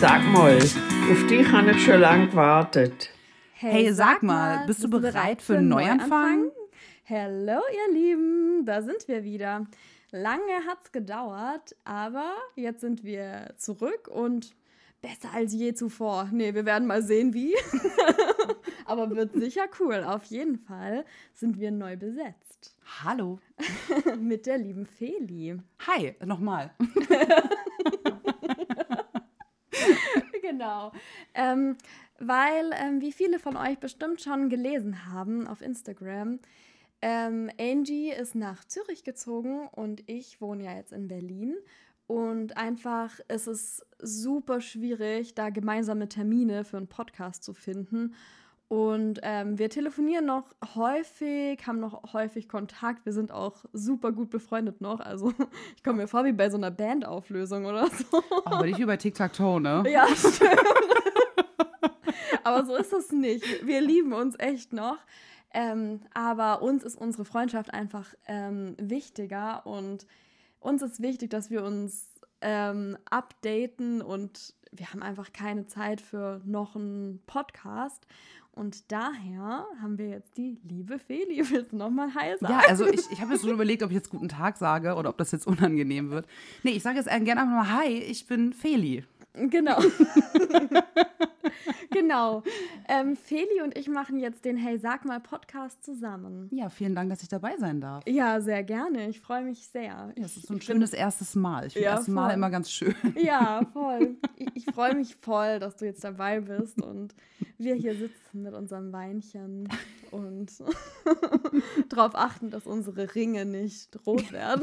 Hey, sag mal, auf dich habe ich schon lange gewartet. Hey, sag mal, bist du bereit für einen Neuanfang? Hallo, ihr Lieben, da sind wir wieder. Lange hat's gedauert, aber jetzt sind wir zurück und besser als je zuvor. Nee, wir werden mal sehen, wie. aber wird sicher cool. Auf jeden Fall sind wir neu besetzt. Hallo. Mit der lieben Feli. Hi, nochmal. genau. Ähm, weil, ähm, wie viele von euch bestimmt schon gelesen haben auf Instagram, ähm, Angie ist nach Zürich gezogen und ich wohne ja jetzt in Berlin. Und einfach ist es super schwierig, da gemeinsame Termine für einen Podcast zu finden. Und ähm, wir telefonieren noch häufig, haben noch häufig Kontakt. Wir sind auch super gut befreundet noch. Also ich komme mir vor wie bei so einer Bandauflösung oder so. Aber nicht über Tic-Tac-Toe, ne? Ja, stimmt. Aber so ist es nicht. Wir lieben uns echt noch. Ähm, aber uns ist unsere Freundschaft einfach ähm, wichtiger und uns ist wichtig, dass wir uns ähm, updaten und wir haben einfach keine Zeit für noch einen Podcast. Und daher haben wir jetzt die liebe Feli. Willst du nochmal Hi sagen? Ja, also ich, ich habe jetzt schon überlegt, ob ich jetzt guten Tag sage oder ob das jetzt unangenehm wird. Nee, ich sage jetzt gerne einfach mal Hi, ich bin Feli. Genau. genau. Ähm, Feli und ich machen jetzt den Hey Sag mal Podcast zusammen. Ja, vielen Dank, dass ich dabei sein darf. Ja, sehr gerne. Ich freue mich sehr. Ja, das ist so ein ich schönes find, erstes Mal. Ich finde ja, erste Mal immer ganz schön. Ja, voll. Ich, ich freue mich voll, dass du jetzt dabei bist und wir hier sitzen mit unserem Weinchen und darauf achten, dass unsere Ringe nicht rot werden.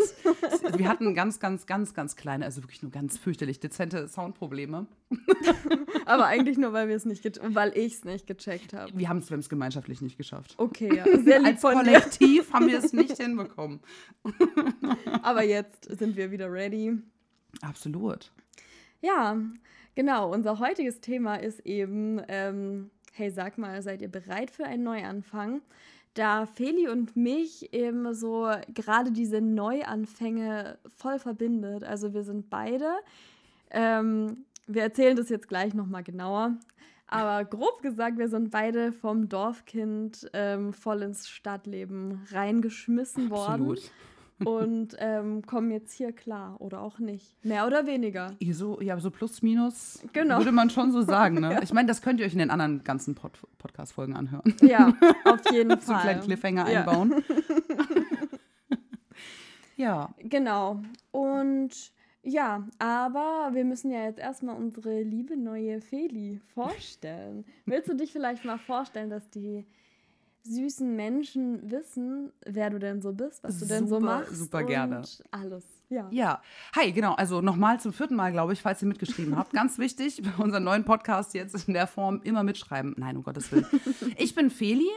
Wir hatten ganz, ganz, ganz, ganz kleine, also wirklich nur ganz fürchterlich dezente Soundprobleme. Aber eigentlich nur, weil wir es nicht, weil ich es nicht gecheckt habe. Wir haben es gemeinschaftlich nicht geschafft. Okay, ja. Sehr lieb Als Kollektiv haben wir es nicht hinbekommen. Aber jetzt sind wir wieder ready. Absolut. Ja, genau. Unser heutiges Thema ist eben, ähm, hey, sag mal, seid ihr bereit für einen Neuanfang? Da Feli und mich eben so gerade diese Neuanfänge voll verbindet. Also wir sind beide ähm, wir erzählen das jetzt gleich nochmal genauer. Aber grob gesagt, wir sind beide vom Dorfkind ähm, voll ins Stadtleben reingeschmissen worden. Absolut. Und ähm, kommen jetzt hier klar oder auch nicht. Mehr oder weniger. So, ja, so plus minus genau. würde man schon so sagen. Ne? ja. Ich meine, das könnt ihr euch in den anderen ganzen Pod Podcast-Folgen anhören. Ja, auf jeden Fall. so einen kleinen Cliffhanger ja. einbauen. ja. Genau. Und ja, aber wir müssen ja jetzt erstmal unsere liebe neue Feli vorstellen. Willst du dich vielleicht mal vorstellen, dass die süßen Menschen wissen, wer du denn so bist, was du super, denn so machst? Super gerne. Alles. Ja. ja. Hi, genau. Also nochmal zum vierten Mal, glaube ich, falls ihr mitgeschrieben habt. Ganz wichtig, bei unserem neuen Podcast jetzt in der Form immer mitschreiben. Nein, um Gottes Willen. Ich bin Feli.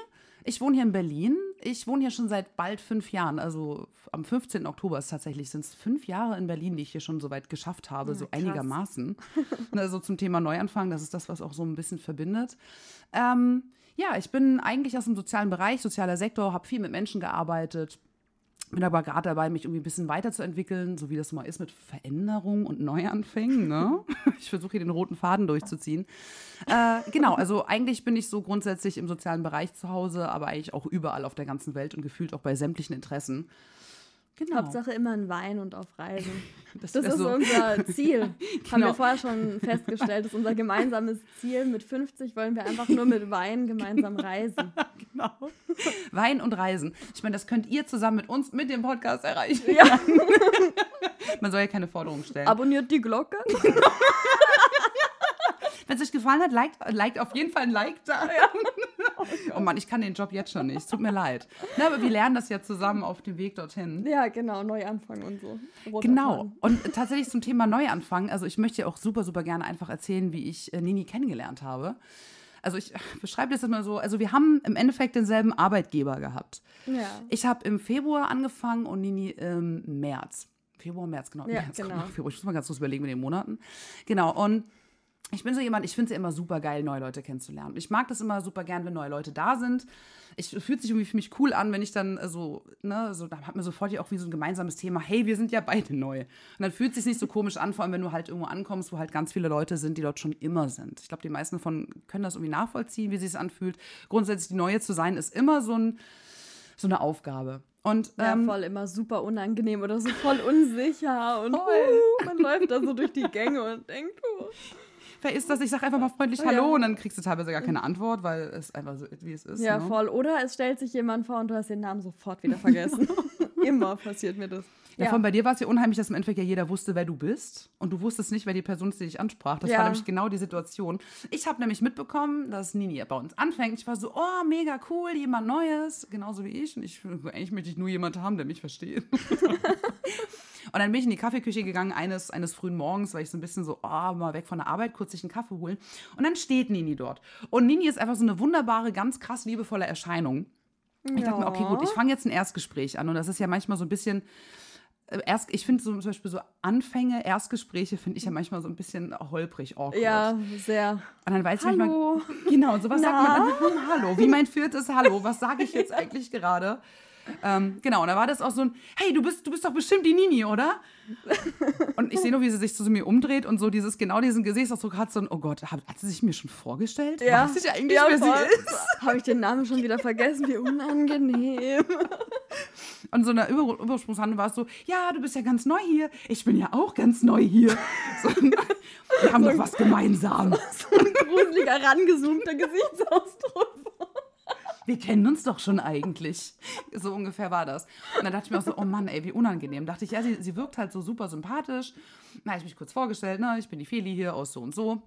Ich wohne hier in Berlin. Ich wohne hier schon seit bald fünf Jahren. Also am 15. Oktober ist tatsächlich sind es fünf Jahre in Berlin, die ich hier schon so weit geschafft habe, ja, so krass. einigermaßen. also zum Thema Neuanfang, das ist das, was auch so ein bisschen verbindet. Ähm, ja, ich bin eigentlich aus dem sozialen Bereich, sozialer Sektor, habe viel mit Menschen gearbeitet, bin aber gerade dabei, mich irgendwie ein bisschen weiterzuentwickeln, so wie das mal ist mit Veränderung und Neuanfängen. Ne? Ich versuche hier den roten Faden durchzuziehen. Äh, genau, also eigentlich bin ich so grundsätzlich im sozialen Bereich zu Hause, aber eigentlich auch überall auf der ganzen Welt und gefühlt auch bei sämtlichen Interessen. Genau. Hauptsache immer ein Wein und auf Reisen. Das, das ist so. unser Ziel. genau. Haben wir vorher schon festgestellt. Das ist unser gemeinsames Ziel. Mit 50 wollen wir einfach nur mit Wein gemeinsam reisen. genau. Wein und Reisen. Ich meine, das könnt ihr zusammen mit uns mit dem Podcast erreichen. Ja. Man soll ja keine Forderungen stellen. Abonniert die Glocke. Wenn es euch gefallen hat, liked, liked auf jeden Fall ein Like da. Ja. Oh Mann, ich kann den Job jetzt schon nicht. Es tut mir leid. Na, aber wir lernen das ja zusammen auf dem Weg dorthin. Ja, genau, Neuanfang und so. Rot genau. Und tatsächlich zum Thema Neuanfang, also ich möchte ja auch super, super gerne einfach erzählen, wie ich äh, Nini kennengelernt habe. Also ich beschreibe das immer so, also wir haben im Endeffekt denselben Arbeitgeber gehabt. Ja. Ich habe im Februar angefangen und Nini im März. Februar, März, genau. Ja, März, genau. Februar. Ich muss mal ganz kurz überlegen mit den Monaten. Genau, und ich bin so jemand, ich finde es ja immer super geil, neue Leute kennenzulernen. Ich mag das immer super gern, wenn neue Leute da sind. Ich fühlt sich irgendwie für mich cool an, wenn ich dann äh, so, ne, so, da hat man sofort ja auch wie so ein gemeinsames Thema, hey, wir sind ja beide neu. Und dann fühlt es sich nicht so komisch an, vor allem wenn du halt irgendwo ankommst, wo halt ganz viele Leute sind, die dort schon immer sind. Ich glaube, die meisten davon können das irgendwie nachvollziehen, wie sich es anfühlt. Grundsätzlich die Neue zu sein, ist immer so, ein, so eine Aufgabe. Und, Ja, ähm, voll immer super unangenehm oder so voll unsicher und uh, man läuft da so durch die Gänge und denkt, oh. Wer ist das? Ich sag einfach mal freundlich Ja. Hallo und dann kriegst du teilweise gar keine Antwort, weil es einfach so ist, wie es ist. Ja, ne? voll. Oder es stellt sich jemand vor und du hast den Namen sofort wieder vergessen. Immer passiert mir das. Ja, Von bei dir war es ja unheimlich, dass im Endeffekt ja jeder wusste, wer du bist. Und du wusstest nicht, wer die Person ist, die dich ansprach. Das Ja. war nämlich genau die Situation. Ich habe nämlich mitbekommen, dass Nini bei uns anfängt. Ich war so, oh, mega cool, jemand Neues. Genauso wie ich. Und ich, eigentlich möchte ich nur jemanden haben, der mich versteht. Und dann bin ich in die Kaffeeküche gegangen, eines, eines frühen Morgens, weil ich so ein bisschen so, oh, mal weg von der Arbeit, kurz sich einen Kaffee holen. Und dann steht Nini dort. Und Nini ist einfach so eine wunderbare, ganz krass liebevolle Erscheinung. Ich dachte mir, okay, gut, ich fange jetzt ein Erstgespräch an. Und das ist ja manchmal so ein bisschen. äh, Erst, ich finde so, zum Beispiel so Anfänge, Erstgespräche finde ich ja manchmal so ein bisschen holprig, awkward. Ja, sehr. Und dann weiß ich manchmal, Hallo. Genau, sowas sagt Na? man dann, Hallo, wie mein viertes Hallo, was sage ich jetzt eigentlich gerade? Ähm, genau, und da war das auch so ein, hey, du bist, du bist doch bestimmt die Nini, oder? Und ich sehe nur, wie sie sich zu mir umdreht und so dieses, genau diesen Gesichtsausdruck hat, so ein, oh Gott, hat, hat sie sich mir schon vorgestellt? Ja. Weiß ich eigentlich, ja, wer voll. sie ist? Habe ich den Namen schon wieder vergessen? Wie unangenehm. Und so eine Über Übersprungshandlung war es so, ja, du bist ja ganz neu hier. Ich bin ja auch ganz neu hier. So, wir haben doch was gemeinsam. So ein gruseliger, rangezoomter Gesichtsausdruck. Wir kennen uns doch schon eigentlich. So ungefähr war das. Und dann dachte ich mir auch so, oh Mann, ey, wie unangenehm. Dachte ich, ja, sie, sie wirkt halt so super sympathisch. Na, ich mich kurz vorgestellt, ne, ich bin die Feli hier aus so und so.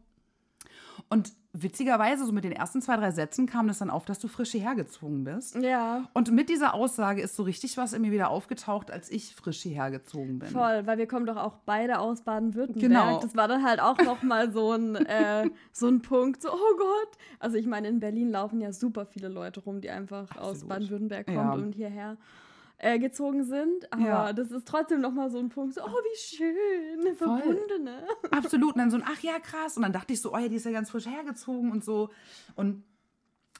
Und witzigerweise, so mit den ersten zwei, drei Sätzen kam das dann auf, dass du frisch hierher gezogen bist. Ja, Und mit dieser Aussage ist so richtig was in mir wieder aufgetaucht, als ich frisch hierher gezogen bin. voll, weil wir kommen doch auch beide aus Baden-Württemberg. Genau. Das war dann halt auch noch mal so ein, äh, so ein Punkt, so, oh Gott. Also ich meine, in Berlin laufen ja super viele Leute rum, die einfach aus Absolut. Baden-Württemberg kommen Ja. und hierher äh, gezogen sind. Aber Ja. das ist trotzdem noch mal so ein Punkt, so, oh, wie schön, eine Voll. Verbundene. Absolut. Und dann so ein, ach ja, krass. Und dann dachte ich so, oh ja, die ist ja ganz frisch hergezogen und so. Und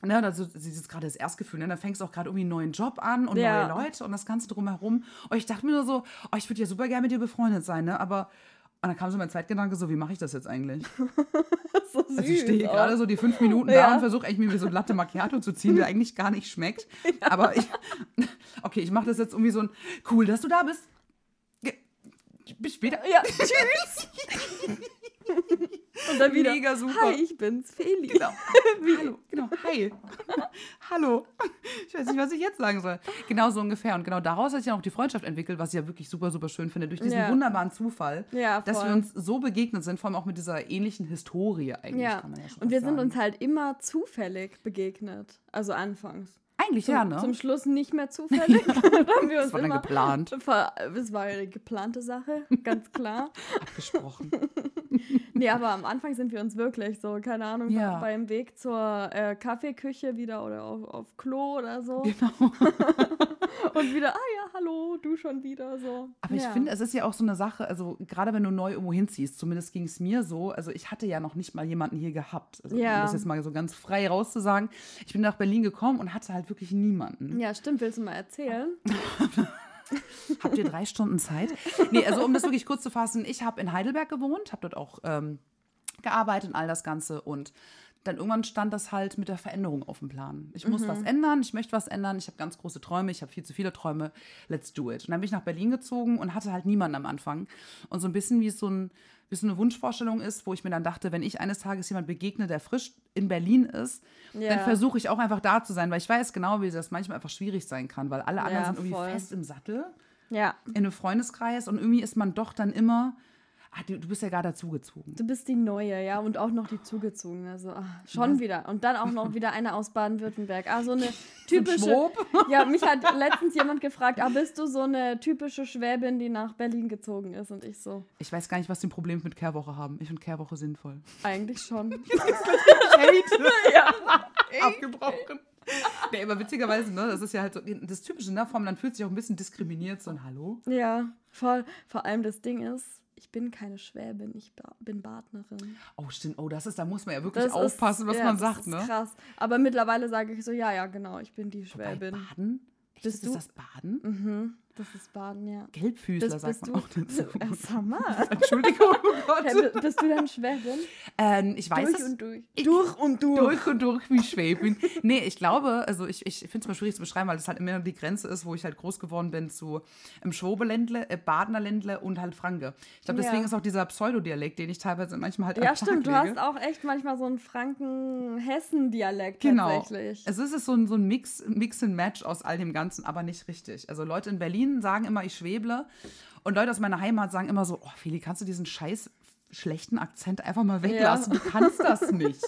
ne, also dieses gerade das Erstgefühl, ne? Dann fängst du auch gerade irgendwie einen neuen Job an und Ja. neue Leute und das Ganze drumherum. Und ich dachte mir nur so, oh, ich würde ja super gerne mit dir befreundet sein, ne? Aber und dann kam so mein Zweitgedanke so, wie mache ich das jetzt eigentlich? so süß. Also ich stehe auch. gerade so die fünf Minuten Ja. da und versuche eigentlich mir so ein Latte Macchiato zu ziehen, der eigentlich gar nicht schmeckt. Aber ich, okay, ich mache das jetzt irgendwie so ein, cool, dass du da bist. Bis später. Ja, tschüss. Und dann wieder, Mega super. hi, ich bin's, Feli. Genau. Hallo, genau. Hi. Hallo. Ich weiß nicht, was ich jetzt sagen soll. Genau so ungefähr. Und genau daraus hat sich ja auch die Freundschaft entwickelt, was ich ja wirklich super, super schön finde, durch diesen Ja. wunderbaren Zufall, Ja, dass wir uns so begegnet sind, vor allem auch mit dieser ähnlichen Historie eigentlich, Ja, kann man ja schon und wir fast sind sagen. uns halt immer zufällig begegnet. Also anfangs. Eigentlich Zum, ja, ne? zum Schluss nicht mehr zufällig. da haben wir uns das war dann geplant, ver es war eine geplante Sache, ganz klar. abgesprochen. nee, aber am Anfang sind wir uns wirklich so, keine Ahnung, Ja. bei, beim Weg zur äh, Kaffeeküche wieder oder auf, auf Klo oder so. Genau. Und wieder, ah ja, hallo, du schon wieder so. Aber ich ja. finde, es ist ja auch so eine Sache, also gerade wenn du neu irgendwo hinziehst, zumindest ging es mir so, also ich hatte ja noch nicht mal jemanden hier gehabt. Also, Ja. Um das jetzt mal so ganz frei rauszusagen. Ich bin nach Berlin gekommen und hatte halt wirklich niemanden. Ja, stimmt, willst du mal erzählen? Habt ihr drei Stunden Zeit? Nee, also um das wirklich kurz zu fassen, ich habe in Heidelberg gewohnt, habe dort auch ähm, gearbeitet und all das Ganze und dann irgendwann stand das halt mit der Veränderung auf dem Plan. Ich muss was ändern, ich möchte was ändern, ich habe ganz große Träume, ich habe viel zu viele Träume, let's do it. Und dann bin ich nach Berlin gezogen und hatte halt niemanden am Anfang. Und so ein bisschen wie es so, ein, so eine Wunschvorstellung ist, wo ich mir dann dachte, wenn ich eines Tages jemand begegne, der frisch in Berlin ist, Ja. dann versuche ich auch einfach da zu sein, weil ich weiß genau, wie das manchmal einfach schwierig sein kann, weil alle anderen Ja, sind irgendwie voll. fest im Sattel Ja, in einem Freundeskreis und irgendwie ist man doch dann immer, ah, du, du bist ja gar dazugezogen. du bist die Neue, ja, und auch noch die Zugezogene. Also ah, schon wieder. Und dann auch noch wieder eine aus Baden-Württemberg. Ah, so eine typische. Schwob. Ja, mich hat letztens jemand gefragt, ah, bist du so eine typische Schwäbin, die nach Berlin gezogen ist? Und ich so, Ich weiß gar nicht, was die Problem mit Kehrwoche haben. Ich finde Kehrwoche sinnvoll. eigentlich schon. Hate. ja. Abgebrochen. Nee, aber witzigerweise, ne, das ist ja halt so das Typische, ne, vom, dann fühlt sich auch ein bisschen diskriminiert, so ein Hallo. Ja, voll. Vor allem das Ding ist, ich bin keine Schwäbin, ich bin Badnerin. Oh, stimmt. Oh, das ist, da muss man ja wirklich Das aufpassen, ist, was ja, man das sagt, ist ne? krass. Aber mittlerweile sage ich so, ja, ja, genau, ich bin die Wobei, Schwäbin. Baden? Echt, Bist ist du- das Baden? Mhm, das ist Baden, ja. Gelbfüßler Bist, sagt man du, auch dazu. Ja, sag mal. Entschuldigung, oh Gott. Bi- bist du dann Schwäbin? Ähm, ich weiß durch es. und durch. Ich- durch und durch. durch und durch wie Schwäbin. nee, ich glaube, also ich, ich finde es mal schwierig zu beschreiben, weil das halt immer die Grenze ist, wo ich halt groß geworden bin zu im Schwobeländle, äh, Badener Ländle und halt Franke. Ich glaube, deswegen Ja. ist auch dieser Pseudodialekt, den ich teilweise manchmal halt Ja, stimmt. Du hast auch echt manchmal so einen Franken-Hessen-Dialekt Genau. tatsächlich. Es ist so ein, so ein Mix, Mix and Match aus all dem Ganzen, aber nicht richtig. Also Leute in Berlin sagen immer, ich schweble. Und Leute aus meiner Heimat sagen immer so, oh Feli, kannst du diesen scheiß schlechten Akzent einfach mal weglassen? Du kannst das nicht.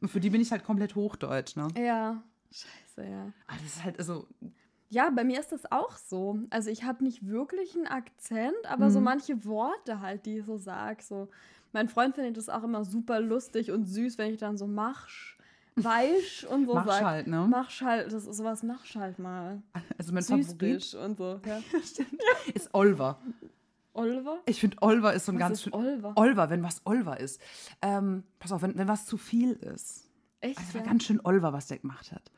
Und für die bin ich halt komplett hochdeutsch, ne? Ja. Scheiße, ja. Aber das ist halt, also, Ja, bei mir ist das auch so. Also ich habe nicht wirklich einen Akzent, aber so Mhm. manche Worte halt, die ich so sag. So. Mein Freund findet das auch immer super lustig und süß, wenn ich dann so machsch, weisch und so Machsch sag. halt, ne? Machsch halt, das ist sowas machsch halt mal. also mein Favorit Süßbisch und so. Ja. ist Olver. Oliver? Ich finde, Olver ist so ein Was ganz schön. Olver? Olver, wenn was Olver ist. Ähm, pass auf, wenn, wenn was zu viel ist. Echt? Also war ja? ganz schön Olver, was der gemacht hat.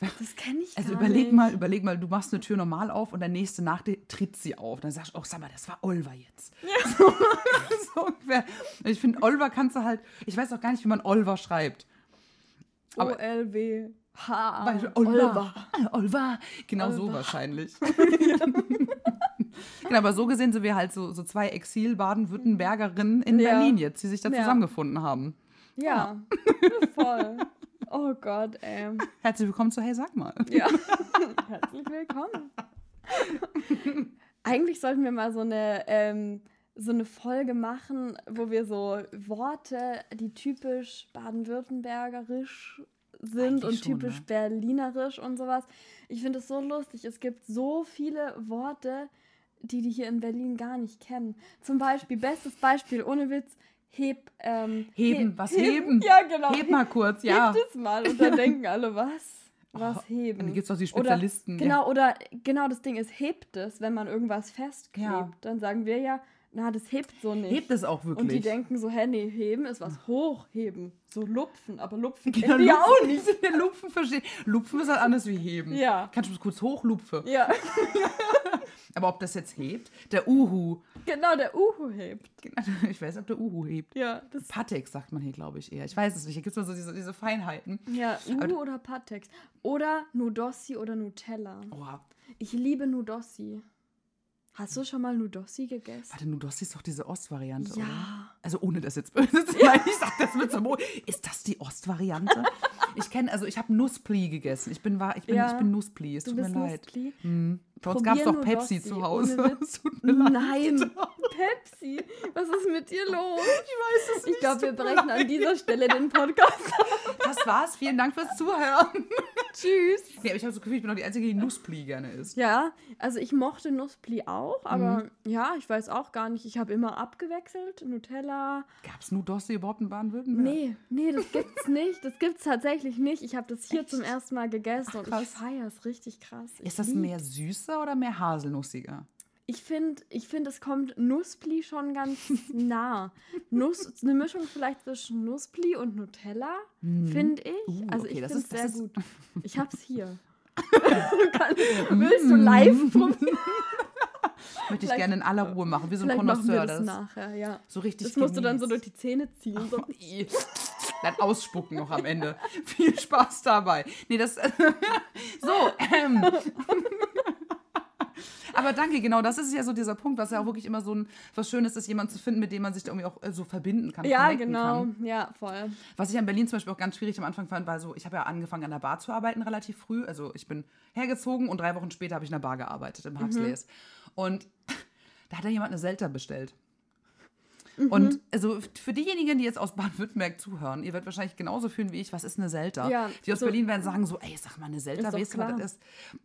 Das kenne ich Also überleg nicht. mal, überleg mal, du machst eine Tür normal auf und der nächste nach dir tritt sie auf. Dann sagst du, oh, sag mal, das war Olver jetzt. So, so ungefähr. Ich finde, Olver kannst du halt, ich weiß auch gar nicht, wie man Olver schreibt. Aber- O-L-W-H. Weil- Olver. Olver. Genau so Olver. wahrscheinlich. genau, aber so gesehen sind wir halt so, so zwei Exil-Baden-Württembergerinnen in Ja. Berlin jetzt, die sich da Ja. zusammengefunden haben. Ja, voll. Oh Gott, ey. Herzlich willkommen zu Hey, sag mal. Ja. Herzlich willkommen. Eigentlich sollten wir mal so eine, ähm, so eine Folge machen, wo wir so Worte, die typisch baden-württembergerisch sind Eigentlich und schon, typisch ne? berlinerisch und sowas. Ich finde es so lustig. Es gibt so viele Worte, die die hier in Berlin gar nicht kennen. Zum Beispiel, bestes Beispiel, ohne Witz, heb, ähm, Heben, heb- was heben? Ja, genau. Heb mal kurz, ja. Hebt es mal und dann denken alle, was? Was Oh, heben? Dann gibt es auch die Oder- Spezialisten. Genau, oder genau das Ding ist, hebt es, wenn man irgendwas festklebt. Ja. Dann sagen wir ja, na, das hebt so nicht. Hebt es auch wirklich. und die denken so, hä, nee, heben ist was hochheben. So lupfen, aber lupfen Genau, die auch nicht. Lupfen verstehen. Lupfen ist halt anders wie heben. Ja. Kannst du das kurz hochlupfen? Ja, Aber ob das jetzt hebt? Der Uhu. genau, der Uhu hebt. Ich weiß, ob der Uhu hebt. Ja, das Patek sagt man hier, glaube ich, eher. Ich weiß es nicht. Hier gibt es mal so diese, diese Feinheiten. ja, Aber Uhu oder Patex. Oder Nudossi oder Nutella. Oha. Ich liebe Nudossi. Hast du schon mal Nudossi gegessen? Warte, Nudossi ist doch diese Ostvariante, oder? Ja. Also ohne das jetzt böse zu meinen, ich sag das mit so Mo- Ist das die Ostvariante? ich kenne, also ich habe Nusspli gegessen. Ich bin, wahr- ich bin, Ja. ich bin Nusspli, es Du tut mir leid. Nuspli? Hm. Bei uns gab es doch Pepsi Nudossi, zu Hause. Es leid. Nein, Pepsi. Was ist mit dir los? Ich weiß es Ich glaube, wir brechen an dieser Stelle den Podcast. Das war's. Vielen Dank fürs Zuhören. Tschüss. Nee, aber ich habe das Gefühl, ich bin noch die Einzige, die Nusspli gerne isst. Ja, also ich mochte Nusspli auch, aber Mhm. ja, ich weiß auch gar nicht. Ich habe immer abgewechselt. Nutella. Gab es Nudossi überhaupt in Baden-Württemberg? Nee, nee, das gibt's nicht. Das gibt's tatsächlich nicht. Ich habe das hier zum ersten Mal gegessen Ach, und ich feiere es richtig krass. Ich Ist das mehr süßer oder mehr haselnussiger? Ich finde, ich find, es kommt Nusspli schon ganz nah. Nuss, eine Mischung vielleicht zwischen Nusspli und Nutella, finde ich. Uh, also okay, ich finde es sehr gut. Ich hab's hier. Du kannst, willst du live probieren? Möchte ich gerne in aller Ruhe machen, wir Connoisseur. das Das nachher, ja. so richtig Das musst du dann so durch genießt. die Zähne ziehen. So. Ih, Dann ausspucken noch am Ende. Viel Spaß dabei. Nee, das. so, ähm. Aber danke, genau, das ist ja so dieser Punkt, was ja auch wirklich immer so ein, was Schönes ist, jemanden zu finden, mit dem man sich da irgendwie auch äh, so verbinden kann. Ja, genau. Kann. Ja, voll. Was ich in Berlin zum Beispiel auch ganz schwierig am Anfang fand, war so, ich habe ja angefangen an der Bar zu arbeiten relativ früh. Also ich bin hergezogen und drei Wochen später habe ich in der Bar gearbeitet, im Huxleys. Und da hat da jemand eine Selter bestellt. Mhm. Und also für diejenigen, die jetzt aus Baden-Württemberg zuhören, ihr werdet wahrscheinlich genauso fühlen wie ich, was ist eine Selter? Ja, die aus so- Berlin werden sagen so, ey, sag mal, eine doch weißt du, was das ist?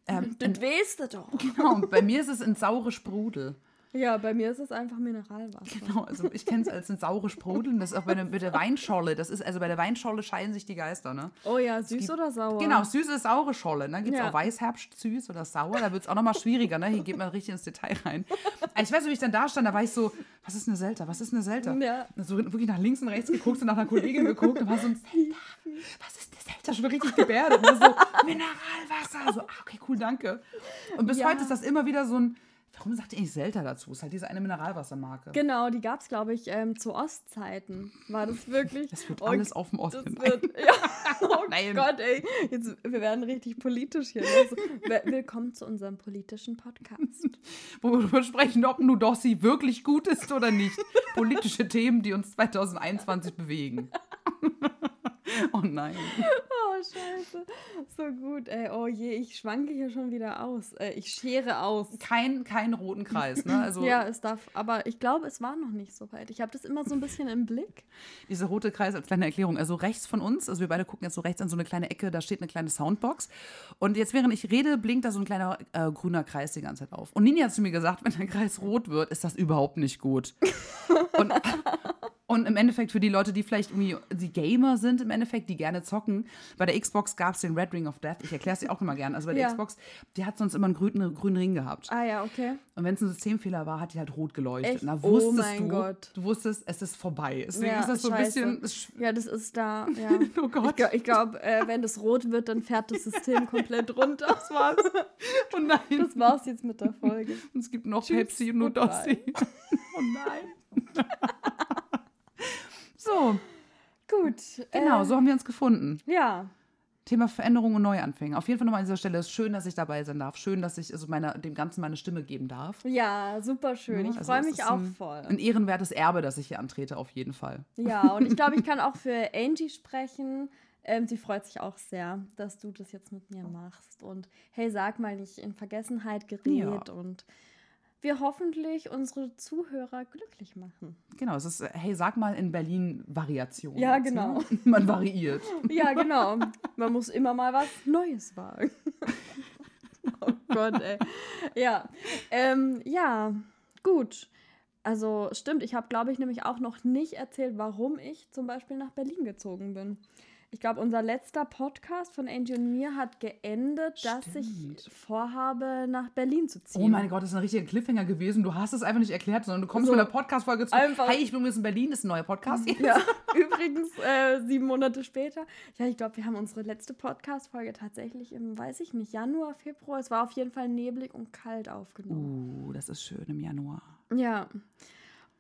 Ähm, Das weißt du doch. genau, bei mir ist es ein saure Sprudel. Ja, bei mir ist es einfach Mineralwasser. Genau, also ich kenne es als ein saure Sprudel. und Das ist auch bei der, bei der Weinscholle. Das ist, also bei der Weinscholle scheiden sich die Geister, ne? Oh ja, süß gibt- oder sauer? Genau, süße, saure Scholle. Dann gibt es Ja. auch Weißherbst, süß oder sauer. Da wird es auch nochmal schwieriger, ne? Hier geht man richtig ins Detail rein. Ich weiß, wie ich dann da stand, da war ich so, was ist eine Selter? Was ist eine Selter? Ja. So wirklich nach links und rechts geguckt und nach einer Kollegin geguckt und war so ein Selter. Was ist eine Selter? Schon richtig gebärdet. Und so, Mineralwasser. So, ah, okay, cool, danke. Und bis Ja. heute ist das immer wieder so ein, warum sagt ihr nicht Selter dazu? Ist halt diese eine Mineralwassermarke. Genau, die gab es, glaube ich, ähm, zu Ostzeiten. War das wirklich? Das wird Oh, alles auf dem Das Osten. wird, ja, oh Nein. Gott, ey. Jetzt, wir werden richtig politisch hier. Also, wi- willkommen zu unserem politischen Podcast. wo wir darüber sprechen, ob Nudossi wirklich gut ist oder nicht. Politische Themen, die uns 2021 bewegen. oh nein. Oh, scheiße. So gut, ey. Oh je, ich schwanke hier schon wieder aus. Äh, ich schere aus. Kein, kein roten Kreis, ne? Also ja, es darf, aber ich glaube, es war noch nicht so weit. Ich habe das immer so ein bisschen im Blick. dieser rote Kreis als kleine Erklärung. Also rechts von uns, also wir beide gucken jetzt so rechts an so eine kleine Ecke, da steht eine kleine Soundbox. Und jetzt, während ich rede, blinkt da so ein kleiner äh, grüner Kreis die ganze Zeit auf. Und Nini hat zu mir gesagt, wenn der Kreis rot wird, ist das überhaupt nicht gut. Und, und im Endeffekt für die Leute, die vielleicht irgendwie die Gamer sind, im Endeffekt, die gerne zocken, bei der Xbox gab es den Red Ring of Death. Ich erkläre es dir auch immer gerne. Also bei der Ja. Xbox, die hat sonst immer einen grünen, grünen Ring gehabt. Ah ja, okay. Und wenn es ein Systemfehler war, hat die halt rot geleuchtet. Echt? Und da Oh wusstest mein du, Gott. du wusstest, es ist vorbei. Deswegen Ja, ist das so ein bisschen. Ja, das ist da, ja. Oh Gott. Ich, ich glaube, äh, wenn das rot wird, dann fährt das System komplett runter. Das war's. Oh nein. Das war's jetzt mit der Folge. Und es gibt noch Tschüss, Pepsi und Nudossi. oh nein. So, Gut. genau, äh, so haben wir uns gefunden. Ja, Thema Veränderung und Neuanfänge. Auf jeden Fall nochmal an dieser Stelle. Es ist schön, dass ich dabei sein darf. Schön, dass ich also meine, dem Ganzen meine Stimme geben darf. ja, super schön. Ja, Ich also freue mich auch ein, voll. Ein ehrenwertes Erbe, das ich hier antrete, auf jeden Fall. Ja, und ich glaube, ich kann auch für Angie sprechen. Ähm, sie freut sich auch sehr, dass du das jetzt mit mir machst. Und hey, sag mal nicht in Vergessenheit gerät Ja. und wir hoffentlich unsere Zuhörer glücklich machen. Genau, es ist, hey, sag mal in Berlin Variation. Ja, jetzt, genau. Ne? Man variiert. Ja, genau. Man muss immer mal was Neues wagen. oh Gott, ey. Ja, ähm, ja, gut. Also stimmt, ich habe, glaube ich, nämlich auch noch nicht erzählt, warum ich zum Beispiel nach Berlin gezogen bin. Ich glaube, unser letzter Podcast von Angie und mir hat geendet, dass ich Stimmt. vorhabe, nach Berlin zu ziehen. Oh mein Gott, das ist ein richtiger Cliffhanger gewesen. Du hast es einfach nicht erklärt, sondern du kommst So. mit einer Podcast-Folge zu. Einfach- Hey, ich bin übrigens in Berlin, das ist ein neuer Podcast. Ja, übrigens uh, sieben Monate später. Ja, ich glaube, wir haben unsere letzte Podcast-Folge tatsächlich im, weiß ich nicht, Januar, Februar. Es war auf jeden Fall neblig und kalt aufgenommen. Uh, das ist schön im Januar. Ja.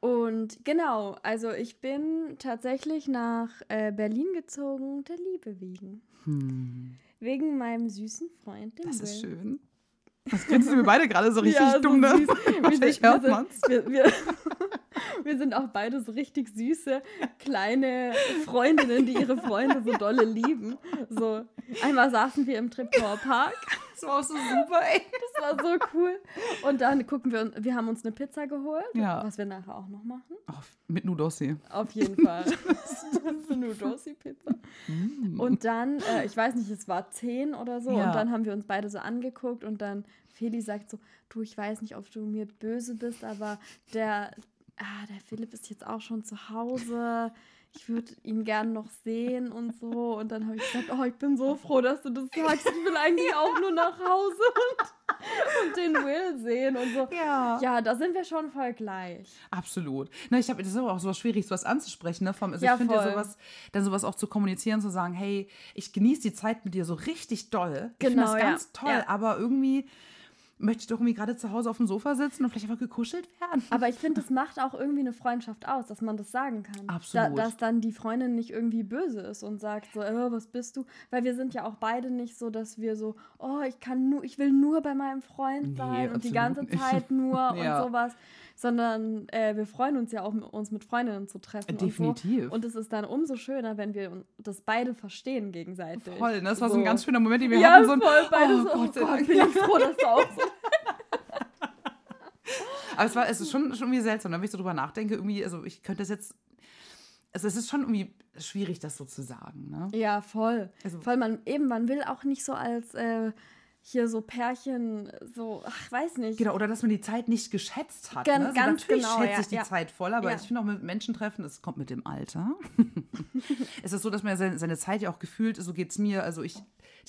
Und genau, also ich bin tatsächlich nach äh, Berlin gezogen, der Liebe wegen. Hm, Wegen meinem süßen Freund, dem das ist Will. schön. Das grinsen wir beide gerade so richtig Ja, so dumm, ne? süß. Wir Wahrscheinlich hört man's. Wir, wir, wir sind auch beide so richtig süße, kleine Freundinnen, die ihre Freunde so dolle lieben. So, einmal saßen wir im Treptower Park. Das war auch so super, ey. Das war so cool. Und dann gucken wir, uns- wir haben uns eine Pizza geholt, Ja. was wir nachher auch noch machen. Oh, mit Nudossi. Auf jeden Fall. Das ist eine Nudossi-Pizza. Und dann, äh, ich weiß nicht, es war 10 oder so. Ja. Und dann haben wir uns beide so angeguckt und dann Feli sagt so, du, ich weiß nicht, ob du mir böse bist, aber der, ah, der Philipp ist jetzt auch schon zu Hause. Ich würde ihn gern noch sehen und so. Und dann habe ich gesagt, oh, ich bin so froh, dass du das sagst. Ich will eigentlich auch nur nach Hause und, und den Will sehen und so. Ja. Ja, da sind wir schon voll gleich. Absolut. Na, ich habe das ist aber auch so schwierig, sowas anzusprechen. Ne? Vom, also Ja, ich finde ja sowas, dann sowas auch zu kommunizieren, zu sagen, hey, ich genieße die Zeit mit dir so richtig doll. Ich finde Genau, das ja. ganz toll, Ja. aber irgendwie möchte ich doch irgendwie gerade zu Hause auf dem Sofa sitzen und vielleicht einfach gekuschelt werden. Aber ich finde, das macht auch irgendwie eine Freundschaft aus, dass man das sagen kann. Absolut. Da, dass dann die Freundin nicht irgendwie böse ist und sagt so, äh, was bist du? Weil wir sind ja auch beide nicht so, dass wir so, oh, ich kann nur, ich will nur bei meinem Freund Nee, sein und die ganze. Zeit nur Ja. und sowas. Sondern äh, wir freuen uns ja auch, uns mit Freundinnen zu treffen. Definitiv. Und, so. und es ist dann umso schöner, wenn wir das beide verstehen gegenseitig. Voll, ne? das war so ein ganz schöner Moment, den wir ja, hatten. So ein, voll, beide oh so, oh Gott sei Gott, bin ich froh, dass du auch so Aber es war, es ist schon, schon irgendwie seltsam, wenn ich so drüber nachdenke, irgendwie, also ich könnte das jetzt, also es ist schon irgendwie schwierig, das so zu sagen, ne? Ja, voll. Also- voll man, eben, man will auch nicht so als, äh, hier so Pärchen, so, ach, weiß nicht. Genau, oder dass man die Zeit nicht geschätzt hat. Gan- ne? so, ganz natürlich genau, schätze ja, ich die ja. Zeit voll, aber Ja. ich finde auch mit Menschen treffen, es kommt mit dem Alter. es ist so, dass man seine, seine Zeit ja auch gefühlt, so geht es mir, also ich